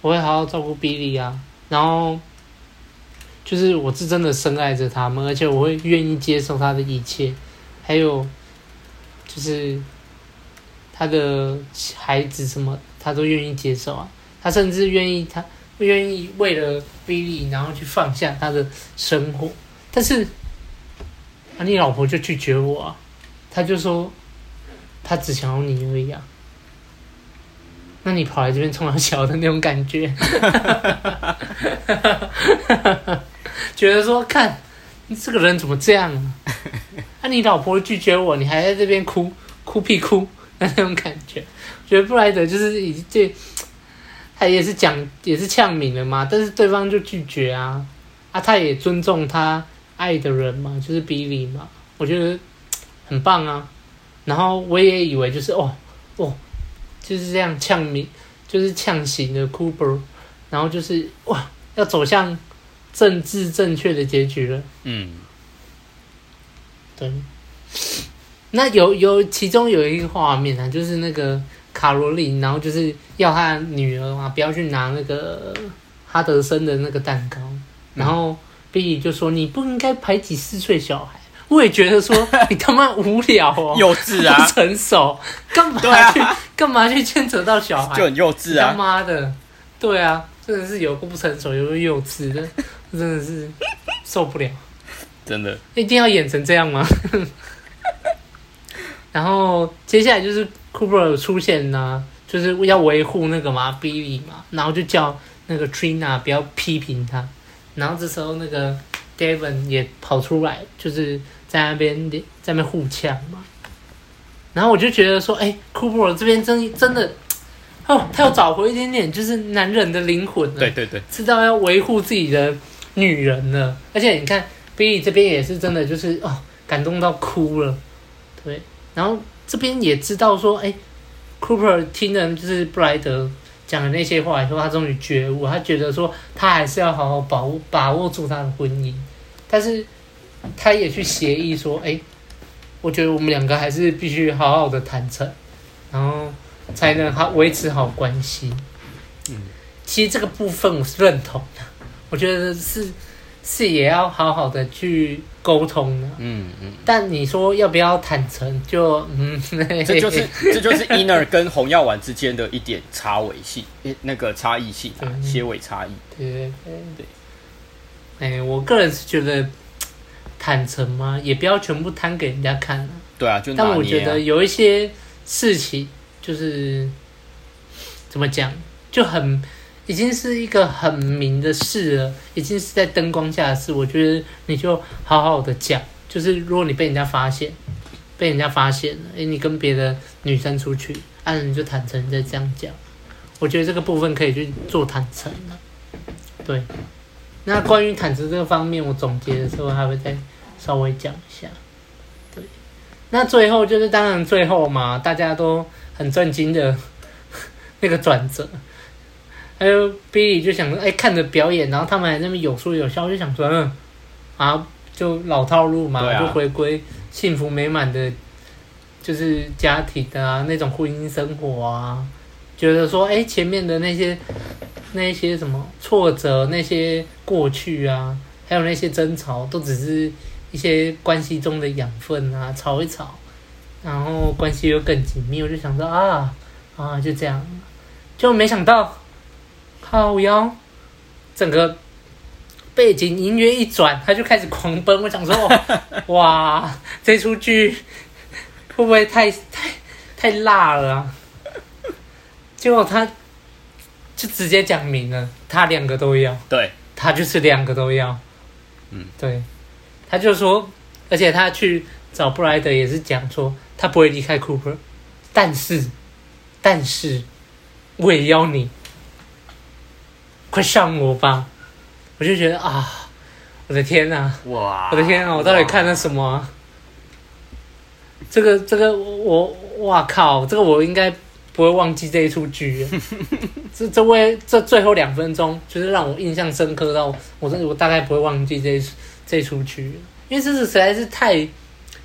我会好好照顾比利呀。然后就是我是真的深爱着他们，而且我会愿意接受他的一切，还有就是他的孩子什么，他都愿意接受啊。他甚至愿意，他愿意为了比利，然后去放下他的生活。但是啊，你老婆就拒绝我啊，他就说。他只想要你而已啊！那你跑来这边冲浪桥的那种感觉，觉得说看你这个人怎么这样啊？啊，你老婆拒绝我，你还在这边哭哭屁哭那那种感觉，觉得布莱德就是已经这，他也是讲也是呛明了嘛，但是对方就拒绝啊啊，他也尊重他爱的人嘛，就是比利嘛，我觉得很棒啊。然后我也以为就是哦哦，就是这样呛明，就是呛醒的 Cooper，然后就是哇，要走向政治正确的结局了。嗯，对。那有有其中有一个画面啊，就是那个卡罗琳，然后就是要他女儿啊不要去拿那个哈德森的那个蛋糕，然后 Billy 就说你不应该排挤四岁小孩。我也觉得说你他妈无聊哦，幼稚啊，不成熟，干嘛去干、啊、嘛去牵扯到小孩，就很幼稚啊，他妈的，对啊，真的是有个不成熟，有个幼稚？的，真的是受不了，真的，一定要演成这样吗？然后接下来就是 Cooper 出现呢，就是要维护那个嘛 Billy 嘛，然后就叫那个 Trina 不要批评他，然后这时候那个 Devon 也跑出来，就是。在那边在那边互呛嘛，然后我就觉得说，哎，Cooper 这边真真的，哦，他要找回一点点就是男人的灵魂了，对对对，知道要维护自己的女人了，而且你看 Billy 这边也是真的就是哦，感动到哭了，对，然后这边也知道说，哎，Cooper 听了就是布莱德讲的那些话以后，他终于觉悟，他觉得说他还是要好好把握把握住他的婚姻，但是。他也去协议说：“哎，我觉得我们两个还是必须好好的坦诚，然后才能好维持好关系。”嗯，其实这个部分我是认同的，我觉得是是也要好好的去沟通的。嗯嗯。但你说要不要坦诚？就嗯，这就是这就是 Inner 跟红药丸之间的一点差尾性，那个差异性啊，些微差异。对对对对。哎，我个人是觉得。坦诚吗？也不要全部摊给人家看啊。对啊，就啊，但我觉得有一些事情，就是怎么讲，就很已经是一个很明的事了，已经是在灯光下的事。我觉得你就好好的讲，就是如果你被人家发现，被人家发现了，诶，你跟别的女生出去，啊，你就坦诚再这样讲。我觉得这个部分可以去做坦诚了。对。那关于坦诚这个方面，我总结的时候还会再稍微讲一下。对，那最后就是当然最后嘛，大家都很震惊的 那个转折。还有 Billy 就想说，哎、欸，看着表演，然后他们还在那边有说有笑，就想说，嗯，啊，就老套路嘛，啊、就回归幸福美满的，就是家庭啊，那种婚姻生活啊，觉得说，哎、欸，前面的那些那些什么挫折，那些过去啊，还有那些争吵，都只是一些关系中的养分啊，吵一吵，然后关系又更紧密，我就想说啊啊，就这样，就没想到。靠腰，整个背景音乐一转，他就开始狂奔。我想说，哇，这出剧会不会太太太辣了啊？结果他就直接讲明了，他两个都要。对，他就是两个都要。嗯，对，他就说，而且他去找布莱德也是讲说，他不会离开 Cooper，但是，但是我也要你。快上我吧！我就觉得啊，我的天哪！哇！我的天哪！我到底看了什么啊？这个这个我哇靠！这个我应该不会忘记这一出剧。这这位这最后两分钟，就是让我印象深刻到我真的我大概不会忘记这一这一出剧，因为这是实在是太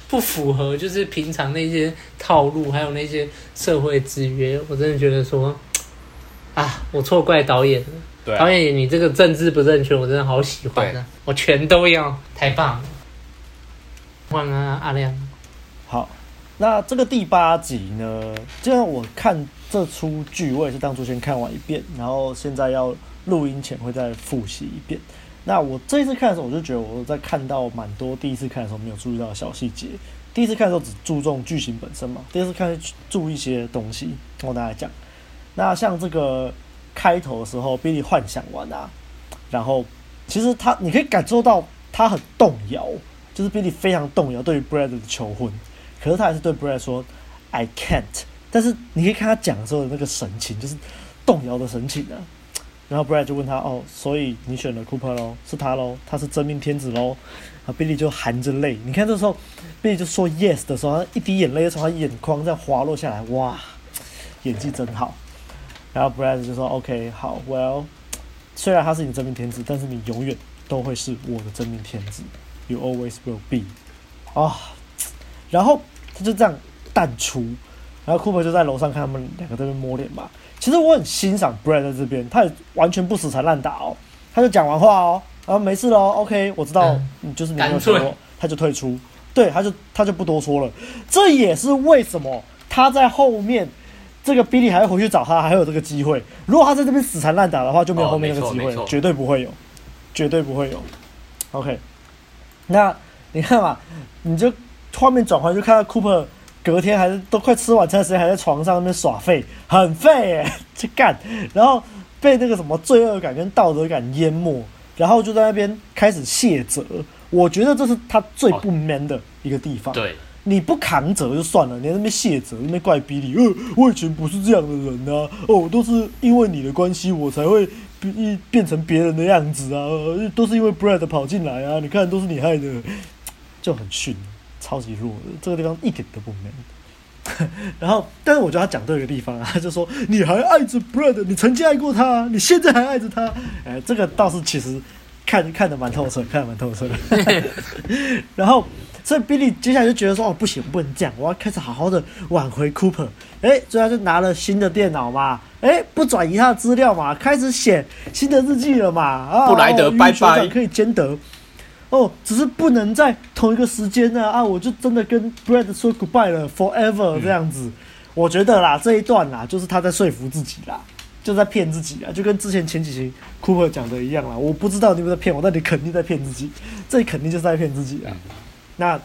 不符合就是平常那些套路，还有那些社会制约。我真的觉得说啊，我错怪导演了。对、啊，导演，你这个政治不正确，我真的好喜欢啊！我全都要，太棒了！晚安啊，阿亮。那这个第八集呢？就像我看这出剧，我也是当初先看完一遍，然后现在要录音前会再复习一遍。那我这一次看的时候，我就觉得我在看到蛮多第一次看的时候没有注意到的小细节。第一次看的时候只注重剧情本身嘛，第二次看注意一些东西，我跟大家讲。那像这个。开头的时候，Billy 幻想完啊，然后其实他你可以感受到他很动摇，就是 Billy 非常动摇对于 Brad 的求婚，可是他还是对 Brad 说 I can't。但是你可以看他讲的时候的那个神情，就是动摇的神情啊。然后 Brad 就问他哦，所以你选了 Cooper 喽？是他喽？他是真命天子喽？啊，Billy 就含着泪，你看这时候 Billy 就说 yes 的时候，他一滴眼泪就从他眼眶这样滑落下来，哇，演技真好。然后 Brad 就说：“OK，好，Well，虽然他是你真命天子，但是你永远都会是我的真命天子，You always will be。”啊，然后他就这样淡出，然后 Cooper 就在楼上看他们两个在那边摸脸嘛。其实我很欣赏 Brad 在这边，他也完全不死缠烂打哦，他就讲完话哦，然后没事喽，OK，我知道你就是你没有说，他就退出，对，他就他就不多说了。这也是为什么他在后面。这个 Billy 还要回去找他，还有这个机会。如果他在这边死缠烂打的话，就没有后面那个机会，绝对不会有，绝对不会有。OK，那你看嘛，你就画面转换，就看到 Cooper 隔天还是都快吃晚餐的时间，还在床上那边耍废，很废耶，去干，然后被那个什么罪恶感跟道德感淹没，然后就在那边开始卸责。我觉得这是他最不 man 的一个地方。对。你不扛责就算了，你在那边卸责，那边怪逼你，呃，我以前不是这样的人呐、啊，哦，都是因为你的关系，我才会变变成别人的样子啊，都是因为 Brad 跑进来啊，你看都是你害的，就很逊，超级弱的，这个地方一点都不 man。然后，但是我觉得他讲对一个地方啊，他 就说你还爱着 Brad，你曾经爱过他，你现在还爱着他，哎，这个倒是其实看看得蛮透彻，看得蛮透彻的。然后。所以 Billy 接下来就觉得说：“哦，不行，不能这样，我要开始好好的挽回 Cooper。”哎，所以他就拿了新的电脑嘛，哎，不转移他的资料嘛，开始写新的日记了嘛。啊，布莱德拜拜，可以兼得。哦，只是不能在同一个时间呢。啊，我就真的跟 Brad 说 goodbye 了，forever 这样子。嗯、我觉得啦，这一段啦，就是他在说服自己啦，就在骗自己啊，就跟之前前几期 Cooper 讲的一样啦。我不知道你们在骗我，但你肯定在骗自己，这里肯定就是在骗自己啊。嗯那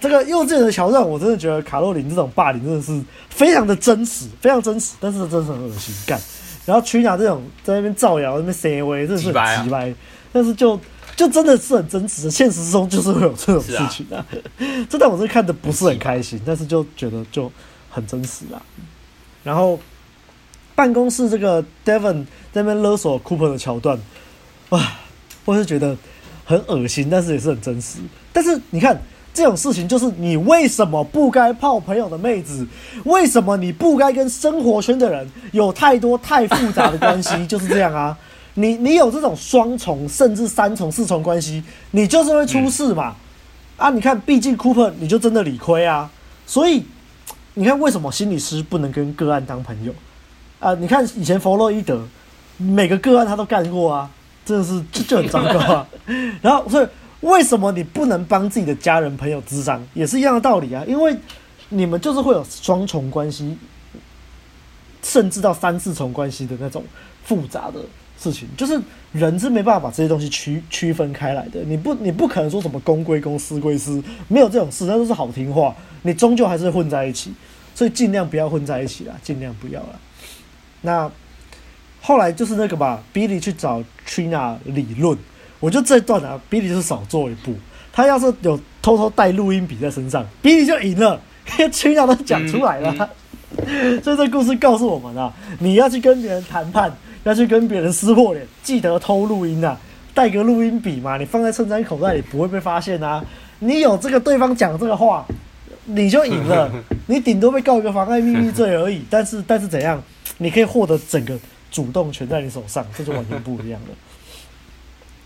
这个幼稚园的桥段，我真的觉得卡洛琳这种霸凌真的是非常的真实，非常真实，但是真的很恶心干。然后曲娜这种在那边造谣、那边塞威，真的是很奇怪。但是就就真的是很真实的，现实中就是会有这种事情啊。这段我是看的不是很开心，但是就觉得就很真实啊。然后办公室这个 Devon 在那边勒索 Cooper 的桥段，哇，我是觉得很恶心，但是也是很真实。但是你看。这种事情就是你为什么不该泡朋友的妹子？为什么你不该跟生活圈的人有太多太复杂的关系？就是这样啊！你你有这种双重甚至三重四重关系，你就是会出事嘛！嗯、啊，你看，毕竟 Cooper 你就真的理亏啊！所以你看，为什么心理师不能跟个案当朋友啊？你看以前弗洛伊德每个个案他都干过啊，真的是就就很糟糕啊！然后所以。为什么你不能帮自己的家人朋友智商？也是一样的道理啊，因为你们就是会有双重关系，甚至到三四重关系的那种复杂的事情，就是人是没办法把这些东西区区分开来的。你不，你不可能说什么公归公，私归私，没有这种事，那都是好听话。你终究还是混在一起，所以尽量不要混在一起啦，尽量不要啦。那后来就是那个吧，Billy 去找 Trina 理论。我觉得这段啊，Billy 就是少做一步。他要是有偷偷带录音笔在身上，Billy 就赢了，因为群聊都讲出来了。嗯、所以这故事告诉我们啊，你要去跟别人谈判，要去跟别人撕破脸，记得偷录音啊，带个录音笔嘛，你放在衬衫口袋里不会被发现啊。你有这个对方讲这个话，你就赢了。你顶多被告一个妨碍秘密罪而已。但是但是怎样，你可以获得整个主动权在你手上，这就完全不一样了。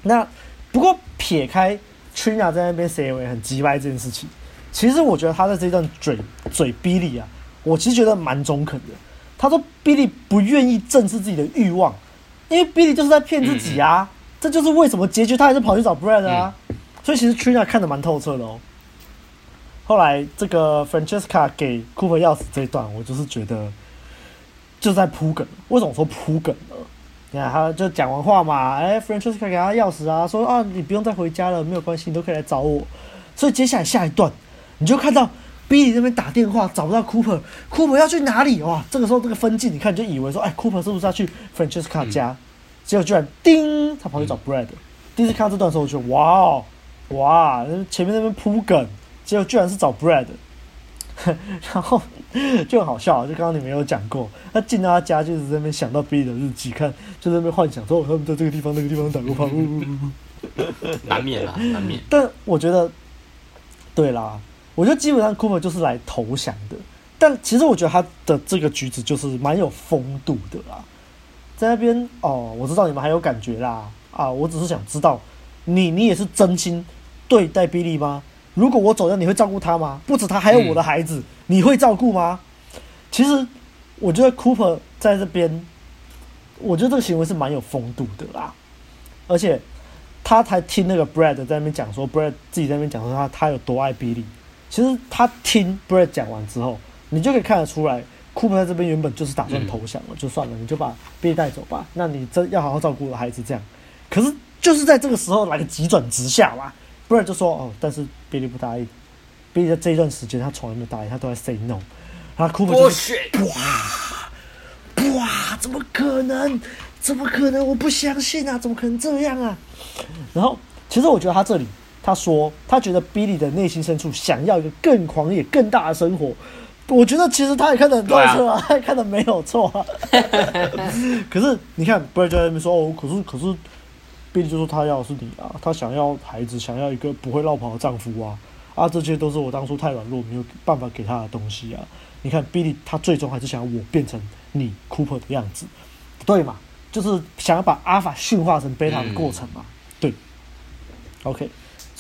那不过撇开 Trina 在那边 say 很鸡掰这件事情，其实我觉得他在这一段嘴嘴 Billy 啊，我其实觉得蛮中肯的。他说 Billy 不愿意正视自己的欲望，因为 Billy 就是在骗自己啊，嗯、这就是为什么结局他还是跑去找 Brad 啊。嗯、所以其实 Trina 看得蛮透彻的哦。后来这个 Francesca 给 Cooper 钥匙这一段，我就是觉得就在铺梗。为什么说铺梗呢？你看，他就讲完话嘛，哎，Francesca 给他钥匙啊，说啊，你不用再回家了，没有关系，你都可以来找我。所以接下来下一段，你就看到 Billy 那边打电话找不到 Cooper，Cooper 要去哪里？哇，这个时候这个分镜，你看你就以为说，哎，Cooper 是不是要去 Francesca 家？嗯、结果居然叮，他跑去找 Brad。嗯、第一次看到这段时候，我觉得哇哦，哇，前面那边铺梗，结果居然是找 Brad。然后就很好笑，就刚刚你没有讲过，他进到他家就是在那边想到 Billy 的日记，看就在那边幻想说他们在这个地方那个地方打过炮，难免啦，难免。但我觉得，对啦，我觉得基本上 Cooper 就是来投降的。但其实我觉得他的这个举止就是蛮有风度的啦，在那边哦，我知道你们还有感觉啦，啊，我只是想知道你你也是真心对待 Billy 吗？如果我走掉，你会照顾他吗？不止他，还有我的孩子，你会照顾吗？其实，我觉得 Cooper 在这边，我觉得这个行为是蛮有风度的啦。而且，他才听那个 Brad 在那边讲说，Brad 自己在那边讲说他他有多爱 Billy。其实他听 Brad 讲完之后，你就可以看得出来，Cooper 在这边原本就是打算投降了，嗯、就算了，你就把 Billy 带走吧。那你真要好好照顾我的孩子，这样。可是就是在这个时候来个急转直下嘛。不然就说哦，但是 Billy 不答应。Billy 在这一段时间，他从来没有答应，他都在 say no。然后 Cooper 就是哇哇，怎么可能？怎么可能？我不相信啊！怎么可能这样啊？然后，其实我觉得他这里他说，他觉得 Billy 的内心深处想要一个更狂野、更大的生活。我觉得其实他也看得很透彻啊，他也看得没有错啊。可是你看，Brad 就在那边说哦，可是可是。Billy 就说他要的是你啊，他想要孩子，想要一个不会落跑的丈夫啊，啊，这些都是我当初太软弱，没有办法给他的东西啊。你看，Billy 他最终还是想要我变成你 Cooper 的样子，不对嘛？就是想要把 Alpha 驯化成 Beta 的过程嘛，嗯、对。OK，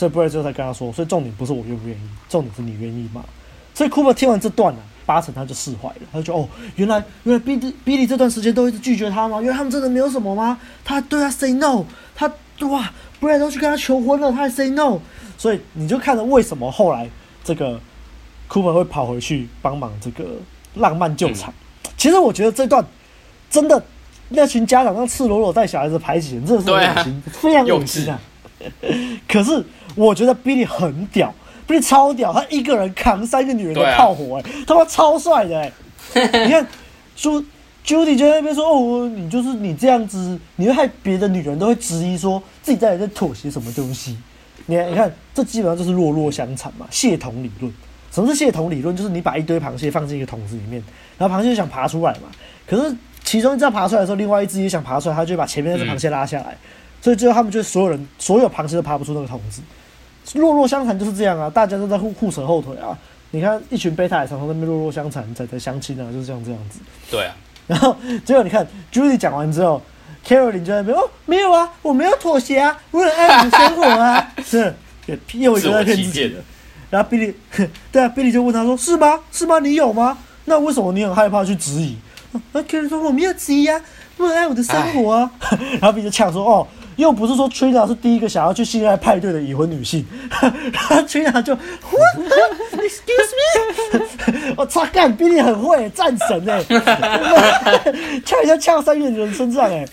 所以 Brad 之后才跟他说，所以重点不是我愿不愿意，重点是你愿意吗？所以 Cooper 听完这段呢、八成他就释怀了，他就哦，原来原来 Billy Billy 这段时间都一直拒绝他吗？原来他们真的没有什么吗？他对他 say no，他哇，Brad 都去跟他求婚了，他还 say no，所以你就看到为什么后来这个 Cooper 会跑回去帮忙这个浪漫救场。其实我觉得这段真的那群家长让赤裸裸带小孩子排挤人，真的是恶心，啊、非常恶心啊。可是我觉得 Billy 很屌。Billy 超屌，他一个人扛三个女人的炮火、欸，哎、啊，他妈超帅的、欸，哎，你看，朱 Judy 就在那边说，哦，你就是你这样子，你会害别的女人都会质疑说自己在在妥协什么东西。你看，你看，这基本上就是弱弱相残嘛，蟹桶理论。什么是蟹桶理论？就是你把一堆螃蟹放进一个桶子里面，然后螃蟹就想爬出来嘛，可是其中一只爬出来的时候，另外一只也想爬出来，他就把前面那只螃蟹拉下来，嗯、所以最后他们就所有人所有螃蟹都爬不出那个桶子。弱弱相残就是这样啊，大家都在互互扯后腿啊。你看一群贝塔也常常在那边弱弱相残，在在相亲啊，就是这样这样子。对啊，然后结果你看 Judy 讲完之后 Caroline 就在那边哦，没有啊，我没有妥协啊，我很爱我的生活啊，是，又一个在骗自己的。然后 Billy，对啊，Billy 就问他说：“是吗？是吗？你有吗？那为什么你很害怕去质疑？”那 Carolyn 说：“我没有质疑啊，我很爱我的生活啊。”然后 Billy 就呛说：“哦。”又不是说 Trina 是第一个想要去性爱派对的已婚女性，然后 Trina 就 What？Excuse me？我操，干比你很会，战神哎！呛一下呛三个人身上哎，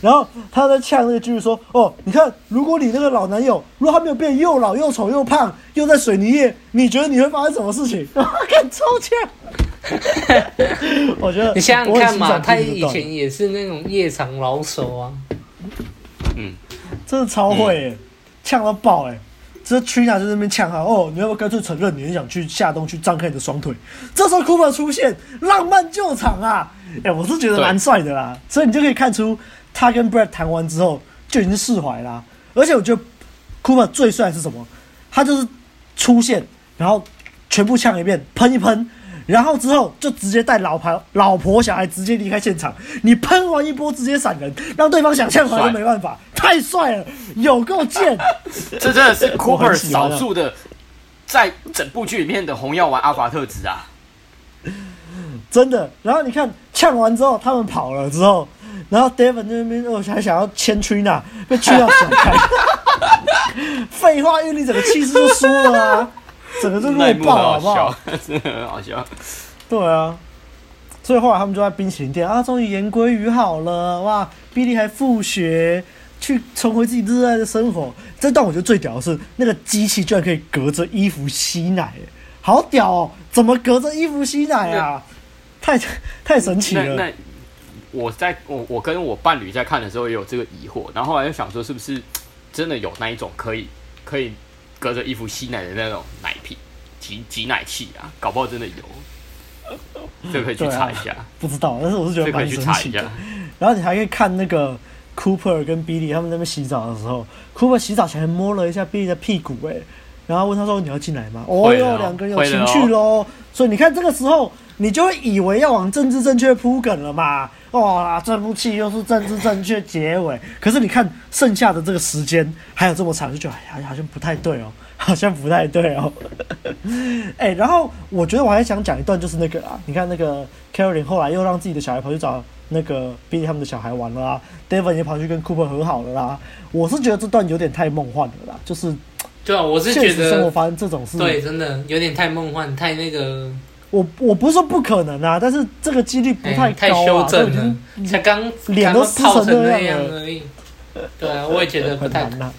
然后他在呛那个剧说：“哦，你看，如果你那个老男友，如果他没有变又老又丑又胖，又在水泥业，你觉得你会发生什么事情？”我 干超呛！我觉得你想想看嘛，他以前也是那种夜场老手啊。嗯，真的超会，呛到爆哎！这 Trina 在那边呛他哦，你要不要干脆承认你很想去夏冬去张开你的双腿？这时候 Cooper 出现，浪漫救场啊！哎，我是觉得蛮帅的啦，所以你就可以看出他跟 Brad 谈完之后就已经释怀啦。而且我觉得 Cooper 最帅是什么？他就是出现，然后全部呛一遍，喷一喷。然后之后就直接带老婆、老婆、小孩直接离开现场。你喷完一波直接闪人，让对方想呛还是没办法，太帅了，有够贱。这真的是 Cooper 少数的在整部剧里面的红药丸阿法特质啊！真的。然后你看呛完之后，他们跑了之后，然后 Devon 那边哦还想要牵 Trina，被 Trina 甩开。废话，因为你整个气势就输了啊！整个就 弱爆，好不好？真的很好笑。对啊，所以后来他们就在冰淇淋店啊，终于言归于好了，哇！Billy 还复学，去重回自己热爱的生活。这段我觉得最屌的是，那个机器居然可以隔着衣服吸奶，好屌哦！怎么隔着衣服吸奶啊？太太神奇了。那，那我在我我跟我伴侣在看的时候也有这个疑惑，然后后来就想说，是不是真的有那一种可以可以。隔着衣服吸奶的那种奶瓶挤挤奶器啊，搞不好真的有，这个可以去查一下。啊、不知道，但是我是觉得蛮神奇的。然后你还可以看那个 Cooper 跟 Billy 他们在那边洗澡的时候，Cooper 洗澡前摸了一下 Billy 的屁股，哎，然后问他说：“你要进来吗？”哦哟，两个人有情趣喽。哦、所以你看这个时候，你就会以为要往政治正确铺梗了嘛。哇，这部戏又是政治正确结尾，可是你看剩下的这个时间还有这么长，就觉得哎呀，好像不太对哦，好像不太对哦。哎、欸，然后我觉得我还想讲一段，就是那个啊，你看那个 Carolyn 后来又让自己的小孩跑去找那个 Billy 他们的小孩玩了啦，Devon 也跑去跟 Cooper 和好了啦。我是觉得这段有点太梦幻了啦，就是对啊，我是觉得生活发生这种事，对，真的有点太梦幻，太那个。我我不是说不可能啊，但是这个几率不太高啊。太修正了，才刚脸都撕成那样而已。对啊，我也觉得不太难啊。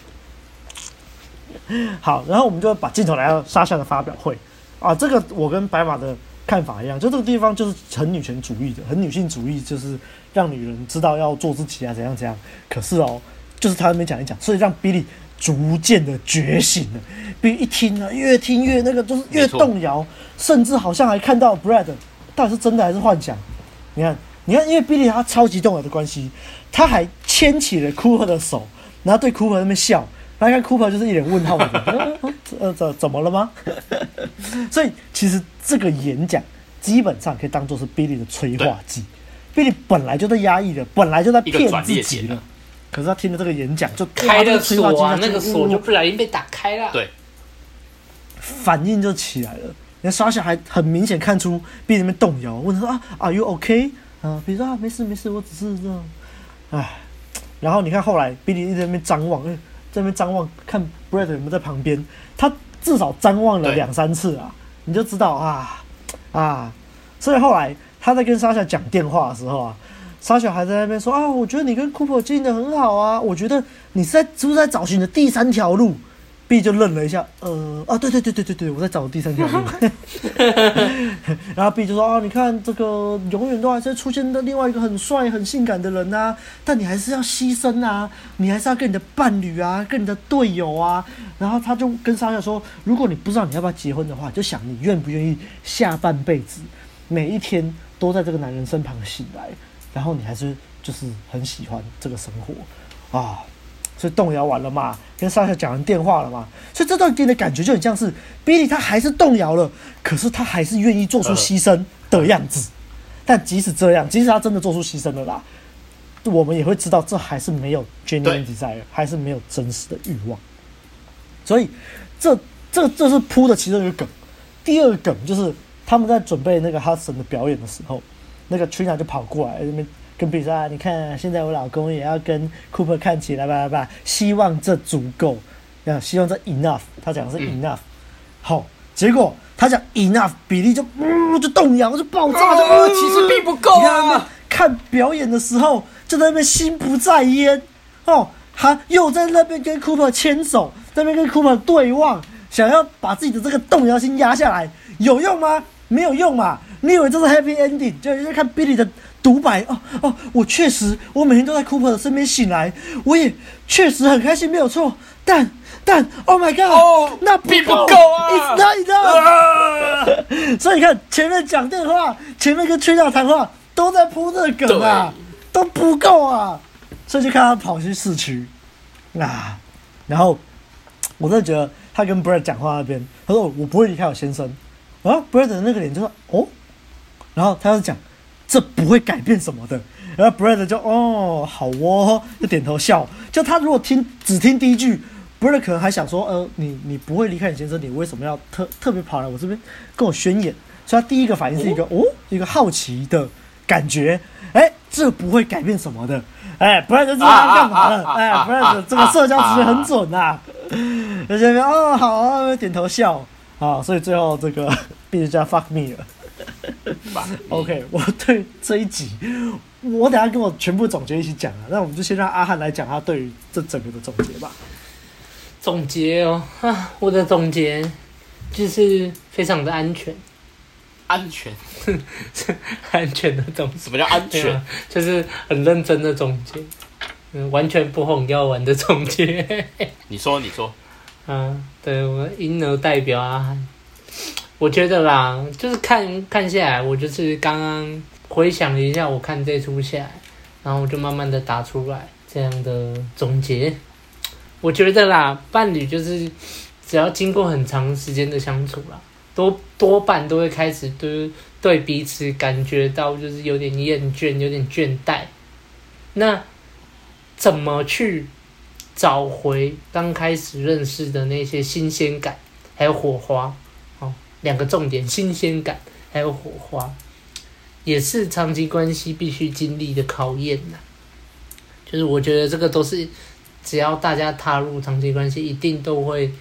好，然后我们就把镜头来到沙夏的发表会啊，这个我跟白马的看法一样，就这个地方就是很女权主义的，很女性主义，就是让女人知道要做自己啊，怎样怎样。可是哦，就是他那边讲一讲，所以让 Billy 逐渐的觉醒了。Billy 一听啊，越听越那个，就是越动摇。甚至好像还看到 Brad，到底是真的还是幻想？你看，你看，因为 Billy 他超级动摇的关系，他还牵起了 Cooper 的手，然后对 Cooper 那边笑，然后看 Cooper 就是一脸问号的，呃，怎怎么了吗？所以其实这个演讲基本上可以当做是 Billy 的催化剂。对 Billy 本来就在压抑的，本来就在骗自己了，可是他听了这个演讲，就开了锁啊，那个锁就不小心被打开了，对，反应就起来了。那莎夏还很明显看出 Billy 那边动摇，问他说啊，Are you OK？啊，比如说啊，没事没事，我只是这样。唉，然后你看后来 Billy 一直在那边张望，在那边张望看 Brad 有没有在旁边，他至少张望了两三次啊，你就知道啊啊，所以后来他在跟莎夏讲电话的时候啊，莎夏还在那边说啊，我觉得你跟 Cooper 经营的很好啊，我觉得你是在是不是在找寻的第三条路？B 就愣了一下，呃，啊，对对对对对对，我在找第三条路。然后 B 就说：“啊，你看这个，永远都还是出现的另外一个很帅、很性感的人啊，但你还是要牺牲啊，你还是要跟你的伴侣啊，跟你的队友啊。”然后他就跟傻小说：“如果你不知道你要不要结婚的话，就想你愿不愿意下半辈子每一天都在这个男人身旁醒来，然后你还是就是很喜欢这个生活啊。”所以动摇完了嘛，跟莎莎讲完电话了嘛，所以这段给你的感觉就很像是 Billy 他还是动摇了，可是他还是愿意做出牺牲的样子。但即使这样，即使他真的做出牺牲了啦，我们也会知道这还是没有 genuine desire，还是没有真实的欲望。所以这这这是铺的其中一个梗。第二个梗就是他们在准备那个 Hudson 的表演的时候，那个 Trina 就跑过来那边跟 Billy 说：“你看，现在我老公也要跟 Cooper 看起来吧吧吧，希望这足够，要希望这 enough。”他讲的是 enough。好、嗯，结果。他讲 enough，比例就呜就动摇，就爆炸，就呃，其实并不够啊。看表演的时候就在那边心不在焉哦，他又在那边跟 Cooper 牵手，在那边跟 Cooper 对望，想要把自己的这个动摇心压下来，有用吗？没有用嘛。你以为这是 happy ending？就在看 Billy 的独白哦哦，我确实，我每天都在 Cooper 的身边醒来，我也确实很开心，没有错，但。但 Oh my God，、oh, 那不够啊！It's not enough。所以你看前面讲电话，前面跟 Trina 谈话都在铺这个梗啊，都不够啊。所以就看他跑去市区啊，然后我真的觉得他跟 Brad 讲话那边，他说我不会离开我先生啊。Brad 的那个脸就说哦，然后他就讲这不会改变什么的，然后 Brad 就哦好哦，就点头笑。就他如果听只听第一句。不是，可能还想说，呃，你你不会离开你先生，你为什么要特特别跑来我这边跟我宣言？所以他第一个反应是一个哦，哦，一个好奇的感觉。哎，这不会改变什么的。哎，不然就知道他干嘛了。哎，不然这个社交直觉很准呐、啊。在这边哦，好啊，点头笑啊。所以最后这个必须叫 fuck me 了。OK，我对这一集，我等下跟我全部总结一起讲啊。那我们就先让阿汉来讲他对于这整个的总结吧。总结哦，啊，我的总结就是非常的安全，安全，安全的总。什么叫安全？就是很认真的总结，嗯，完全不哄要玩的总结。你说，你说，嗯，对，我婴儿代表啊，我觉得啦，就是看看下来，我就是刚刚回想了一下，我看这出下来，然后我就慢慢的打出来这样的总结。我觉得啦，伴侣就是只要经过很长时间的相处啦，多多半都会开始对对彼此感觉到就是有点厌倦，有点倦怠。那怎么去找回刚开始认识的那些新鲜感，还有火花？两个重点：新鲜感还有火花，也是长期关系必须经历的考验呐。就是我觉得这个都是。只要大家踏入长期关系，一定都会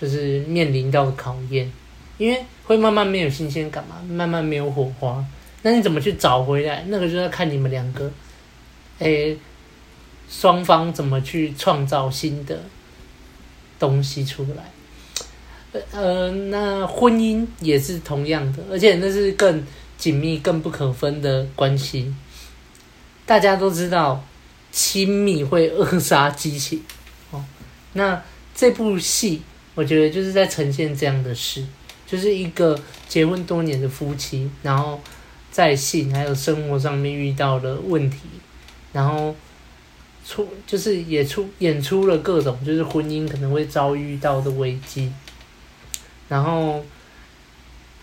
就是面临到考验，因为会慢慢没有新鲜感嘛，慢慢没有火花。那你怎么去找回来？那个就要看你们两个，诶，双方怎么去创造新的东西出来。呃，那婚姻也是同样的，而且那是更紧密、更不可分的关系。大家都知道。亲密会扼杀激情，哦，那这部戏我觉得就是在呈现这样的事，就是一个结婚多年的夫妻，然后在性还有生活上面遇到了问题，然后出就是也出演出了各种就是婚姻可能会遭遇到的危机，然后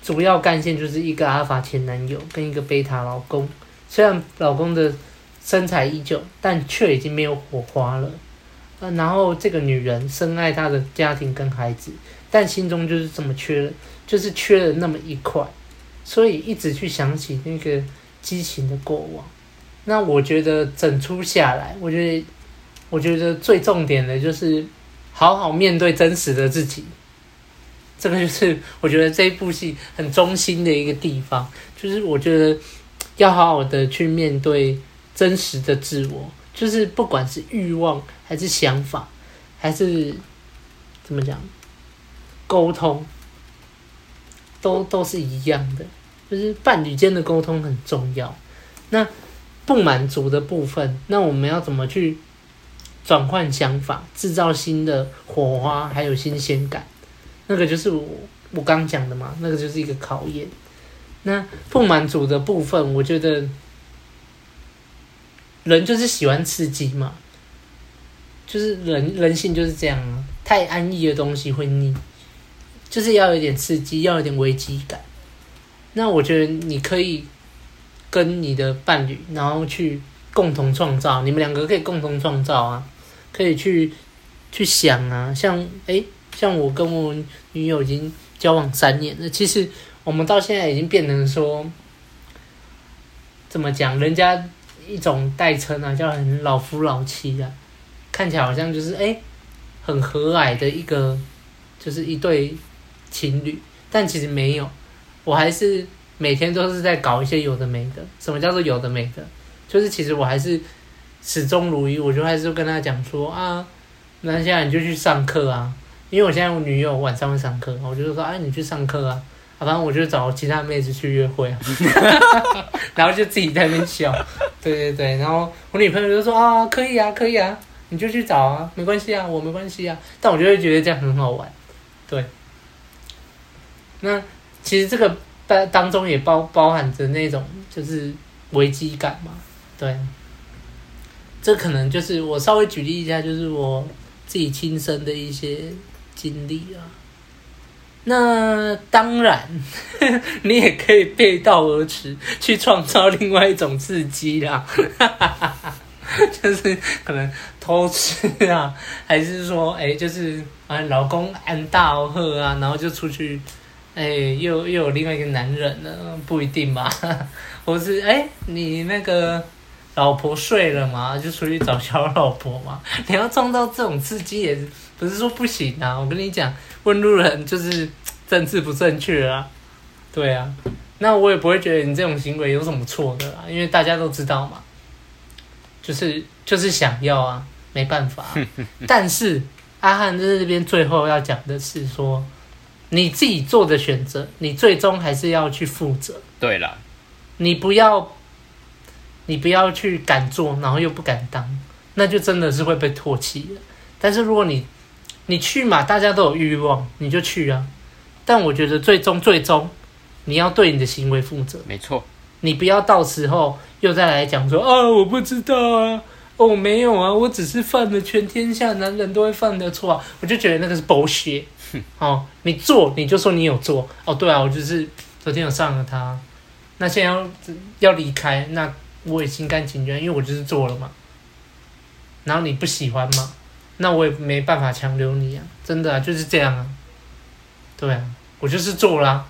主要干线就是一个阿尔法前男友跟一个贝塔老公，虽然老公的。身材依旧，但却已经没有火花了。呃，然后这个女人深爱她的家庭跟孩子，但心中就是这么缺了，就是缺了那么一块，所以一直去想起那个激情的过往。那我觉得整出下来，我觉得，我觉得最重点的就是好好面对真实的自己。这个就是我觉得这一部戏很中心的一个地方，就是我觉得要好好的去面对。真实的自我，就是不管是欲望还是想法，还是怎么讲，沟通，都都是一样的。就是伴侣间的沟通很重要。那不满足的部分，那我们要怎么去转换想法，制造新的火花，还有新鲜感？那个就是我我刚讲的嘛，那个就是一个考验。那不满足的部分，我觉得。人就是喜欢刺激嘛，就是人人性就是这样啊，太安逸的东西会腻，就是要有点刺激，要有点危机感。那我觉得你可以跟你的伴侣，然后去共同创造，你们两个可以共同创造啊，可以去去想啊，像诶，像我跟我女友已经交往三年了，其实我们到现在已经变成说，怎么讲，人家一种代称啊，叫很老夫老妻啊。看起来好像就是诶，很和蔼的一个，就是一对情侣，但其实没有，我还是每天都是在搞一些有的没的。什么叫做有的没的？就是其实我还是始终如一，我就还是跟他讲说啊，那现在你就去上课啊，因为我现在我女友晚上会上课，我就说哎，你去上课啊，反正我就找其他妹子去约会啊，然后就自己在那边笑，对对对，然后我女朋友就说啊，可以啊，可以啊。你就去找啊，没关系啊，我没关系啊，但我就会觉得这样很好玩，对。那其实这个当当中也包包含着那种就是危机感嘛，对。这可能就是我稍微举例一下，就是我自己亲身的一些经历啊。那当然，你也可以背道而驰，去创造另外一种刺激啦。就是可能偷吃啊，还是说，哎、就是啊，老公安大喝啊，然后就出去，哎、又又有另外一个男人了，不一定吧？或是哎、你那个老婆睡了嘛，就出去找小老婆嘛？你要创造这种刺激，也是不是说不行啊。我跟你讲，问路人就是政治不正确啊，对啊。那我也不会觉得你这种行为有什么错的啊，因为大家都知道嘛。就是就是想要啊，没办法。但是阿汉在这边最后要讲的是说，你自己做的选择，你最终还是要去负责。对了，你不要，你不要去敢做，然后又不敢当，那就真的是会被唾弃的。但是如果你你去嘛，大家都有欲望，你就去啊。但我觉得最终最终，你要对你的行为负责。没错。你不要到时候又再来讲说啊，我不知道啊，哦，没有啊，我只是犯了全天下男人都会犯的错啊，我就觉得那个是 bullshit。哦，你做你就说你有做哦，对啊，我就是昨天有上了他，那现在要要离开，那我也心甘情愿，因为我就是做了嘛。然后你不喜欢嘛，那我也没办法强留你啊，真的啊，就是这样啊。对啊，我就是做了啊，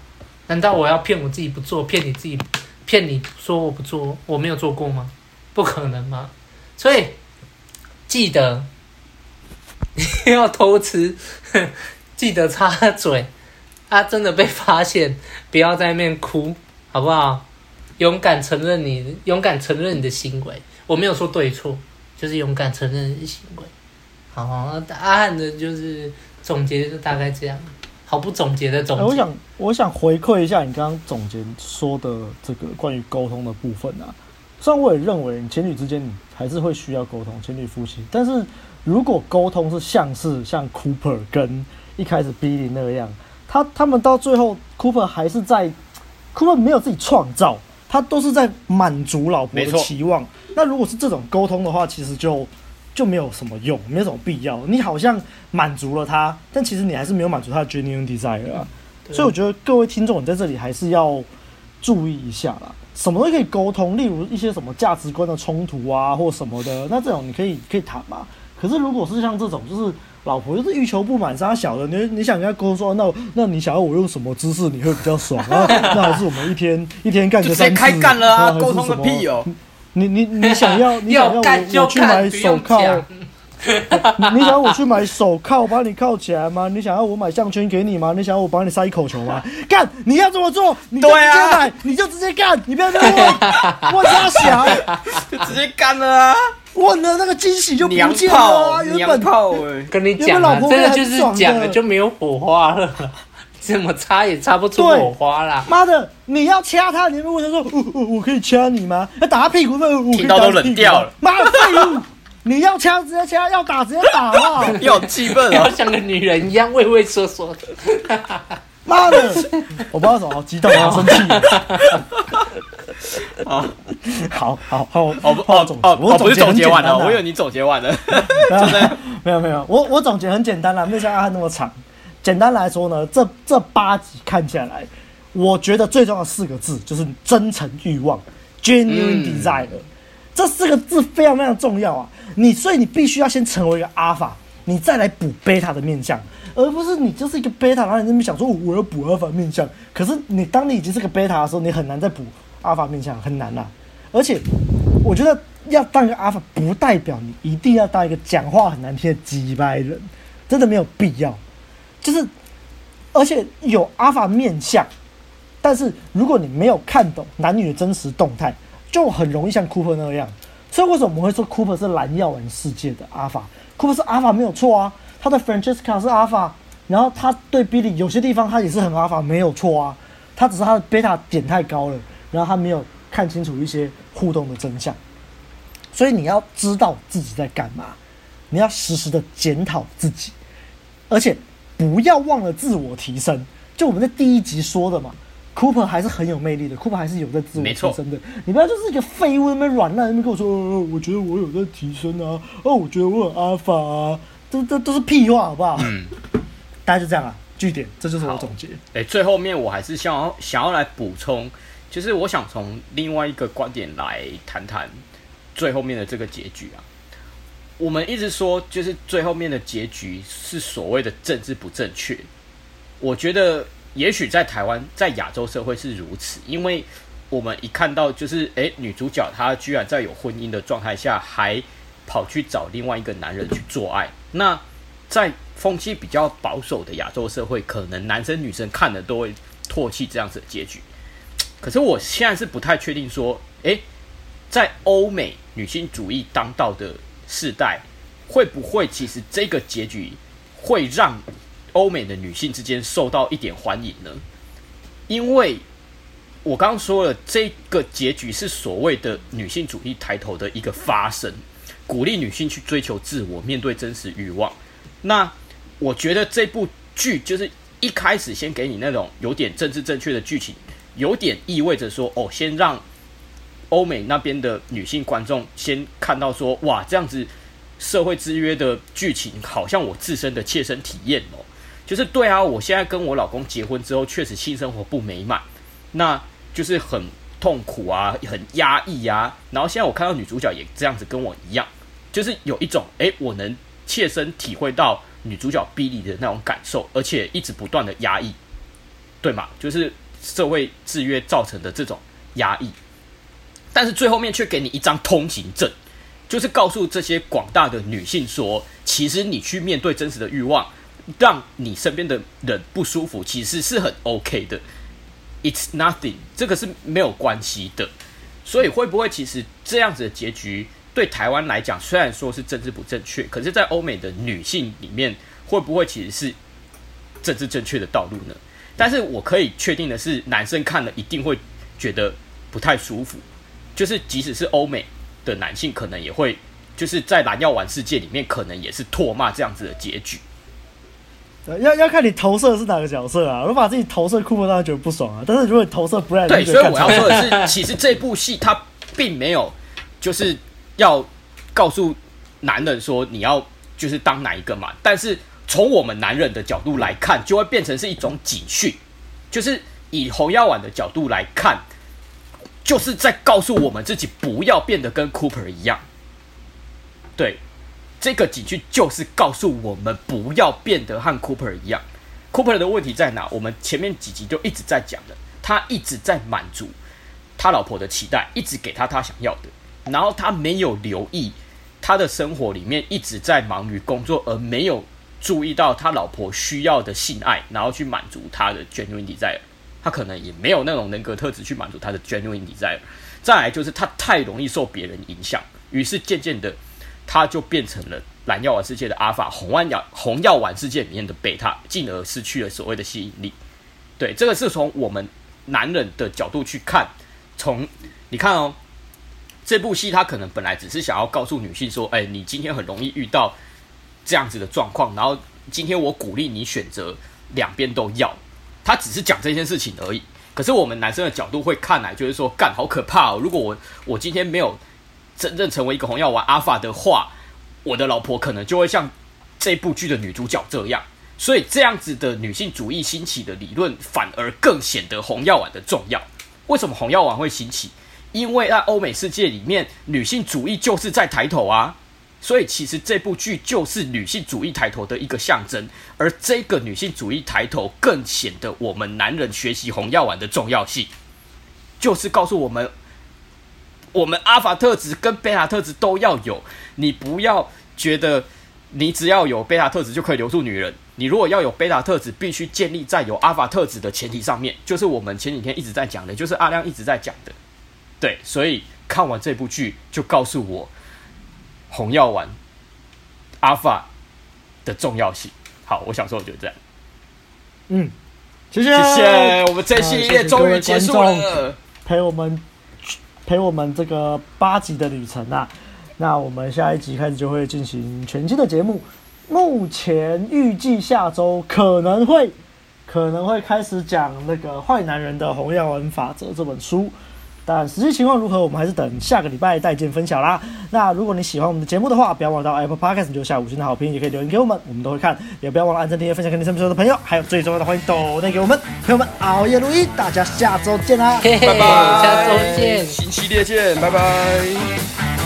难道我要骗我自己不做，骗你自己？骗你说我不做，我没有做过吗？不可能吗？所以记得你 要偷吃，记得插嘴。啊，真的被发现，不要在那边哭，好不好？勇敢承认你，勇敢承认你的行为。我没有说对错，就是勇敢承认你的行为。好，阿汉的就是总结就大概这样。好不总结的总结。我想，我想回馈一下你刚刚总结说的这个关于沟通的部分啊。虽然我也认为情侣之间你还是会需要沟通，情侣夫妻。但是如果沟通是像是像 Cooper 跟一开始 Billy 那样，他他们到最后 Cooper 还是在 Cooper 没有自己创造，他都是在满足老婆的期望。那如果是这种沟通的话，其实就。就没有什么用，没有什么必要。你好像满足了他，但其实你还是没有满足他的 genuine desire 啊。所以我觉得各位听众，你在这里还是要注意一下啦。什么都可以沟通，例如一些什么价值观的冲突啊，或什么的，那这种你可以可以谈嘛。可是如果是像这种，就是老婆就是欲求不满，杀小的，你你想跟他沟通说，那那你想要我用什么姿势你会比较爽啊？那还是我们一天一天干个三次，开干了啊？沟通个屁哦！你你你想要 你想要我我去买手铐？你想要我去买手铐把你铐起来吗？你想要我买项圈给你吗？你想要我帮你塞一口球吗？干！你要这么做，你就直接买，你就直接干，你不要这么问，问他想，就直接干了啊！问了那个惊喜就不见了啊！原本跟你讲啊，真的就是讲了就没有火花了。怎么擦也擦不出火花啦！妈的，你要掐他，你们问他说：“我我我可以掐你吗？”要打他屁股，听到都冷掉了。妈的废物！你要掐直接掐，要打直接打啊！要气愤啊！要像个女人一样畏畏缩缩的。妈的！我不知道怎么好激动，好生气。好，好好好，哦不哦哦，我不是总结完了，我以为你总结完了。没有没有，我我总结很简单啦，没有像阿汉那么长。简单来说呢，这这八集看起来，我觉得最重要的四个字就是真诚欲望 （genuine desire）。这四个字非常非常重要啊！你所以你必须要先成为一个阿法，你再来补贝塔的面相，而不是你就是一个贝塔，然后你那边想说我要补阿尔法面相。可是你当你已经是个贝塔的时候，你很难再补阿尔法面相，很难啦。而且我觉得要当一个阿法，不代表你一定要当一个讲话很难听的鸡掰人，真的没有必要。就是，而且有阿法面相，但是如果你没有看懂男女的真实动态，就很容易像 Cooper 那样。所以为什么我们会说 Cooper 是蓝药丸世界的阿法？Cooper 是阿法没有错啊，他的 Francesca 是阿法，然后他对 Billy 有些地方他也是很阿法，没有错啊，他只是他的贝塔点太高了，然后他没有看清楚一些。互动的真相，所以你要知道自己在干嘛，你要时时的检讨自己，而且不要忘了自我提升。就我们在第一集说的嘛，Cooper 还是很有魅力的，Cooper 还是有在自我提升的。你不要就是一个废物，那边软烂，那边跟我说，呃，我觉得我有在提升啊，哦，我觉得我很阿法啊，这这都是屁话，好不好？嗯，大家就这样啊，据点，这就是我总结。哎、欸，最后面我还是想要想要来补充。其实我想从另外一个观点来谈谈最后面的这个结局啊。我们一直说，就是最后面的结局是所谓的政治不正确。我觉得，也许在台湾，在亚洲社会是如此，因为我们一看到就是，诶，女主角她居然在有婚姻的状态下，还跑去找另外一个男人去做爱。那在风气比较保守的亚洲社会，可能男生女生看了都会唾弃这样子的结局。可是我现在是不太确定说，诶，在欧美女性主义当道的世代，会不会其实这个结局会让欧美的女性之间受到一点欢迎呢？因为我刚刚说了，这个结局是所谓的女性主义抬头的一个发生，鼓励女性去追求自我，面对真实欲望。那我觉得这部剧就是一开始先给你那种有点政治正确的剧情。有点意味着说，哦，先让欧美那边的女性观众先看到说，哇，这样子社会制约的剧情，好像我自身的切身体验哦，就是对啊，我现在跟我老公结婚之后，确实性生活不美满，那就是很痛苦啊，很压抑啊。然后现在我看到女主角也这样子跟我一样，就是有一种，诶，我能切身体会到女主角 B 丽的那种感受，而且一直不断的压抑，对吗？就是。社会制约造成的这种压抑，但是最后面却给你一张通行证，就是告诉这些广大的女性说，其实你去面对真实的欲望，让你身边的人不舒服，其实是很 OK 的。It's nothing，这个是没有关系的。所以会不会其实这样子的结局对台湾来讲，虽然说是政治不正确，可是，在欧美的女性里面，会不会其实是政治正确的道路呢？但是我可以确定的是，男生看了一定会觉得不太舒服。就是即使是欧美的男性，可能也会就是在蓝药丸世界里面，可能也是唾骂这样子的结局。要要看你投射的是哪个角色啊？如果把自己投射库珀，当然觉得不爽啊。但是如果你投射不然，对，所以我要说的是，其实这部戏它并没有就是要告诉男人说你要就是当哪一个嘛，但是。从我们男人的角度来看，就会变成是一种警讯，就是以红药丸的角度来看，就是在告诉我们自己不要变得跟 Cooper 一样。对，这个警句就是告诉我们不要变得和 Cooper 一样。Cooper 的问题在哪？我们前面几集就一直在讲的，他一直在满足他老婆的期待，一直给他他想要的，然后他没有留意他的生活里面一直在忙于工作，而没有。注意到他老婆需要的性爱，然后去满足他的 genuine desire，他可能也没有那种人格特质去满足他的 genuine desire。再来就是他太容易受别人影响，于是渐渐的他就变成了蓝药丸世界的阿尔法，红丸药红药丸世界里面的贝塔，进而失去了所谓的吸引力。对，这个是从我们男人的角度去看，从你看哦，这部戏他可能本来只是想要告诉女性说，哎，你今天很容易遇到。这样子的状况，然后今天我鼓励你选择两边都要，他只是讲这件事情而已。可是我们男生的角度会看来，就是说，干好可怕哦！如果我我今天没有真正成为一个红药丸阿法的话，我的老婆可能就会像这部剧的女主角这样。所以这样子的女性主义兴起的理论，反而更显得红药丸的重要。为什么红药丸会兴起？因为在欧美世界里面，女性主义就是在抬头啊。所以其实这部剧就是女性主义抬头的一个象征，而这个女性主义抬头更显得我们男人学习红药丸的重要性，就是告诉我们，我们阿法特质跟贝塔特质都要有。你不要觉得你只要有贝塔特质就可以留住女人，你如果要有贝塔特质，必须建立在有阿法特质的前提上面，就是我们前几天一直在讲的，就是阿亮一直在讲的。对，所以看完这部剧就告诉我。红药丸阿法的重要性。好，我想说，我就这样。嗯，谢谢，谢谢。我们这系列终于结束了，陪我们陪我们这个八集的旅程啊。那我们下一集开始就会进行全新的节目。目前预计下周可能会可能会开始讲那个《坏男人的红药丸法则》这本书。但实际情况如何，我们还是等下个礼拜再见分晓啦。那如果你喜欢我们的节目的话，不要忘了到 Apple Podcast 留下五星的好评，也可以留言给我们，我们都会看。也不要忘了按赞、订阅、分享给你身边所有的朋友，还有最重要的，欢迎抖内给我们。朋友们，熬夜录音，大家下周见啦，嘿嘿，拜拜，下周见，新系列见，拜拜。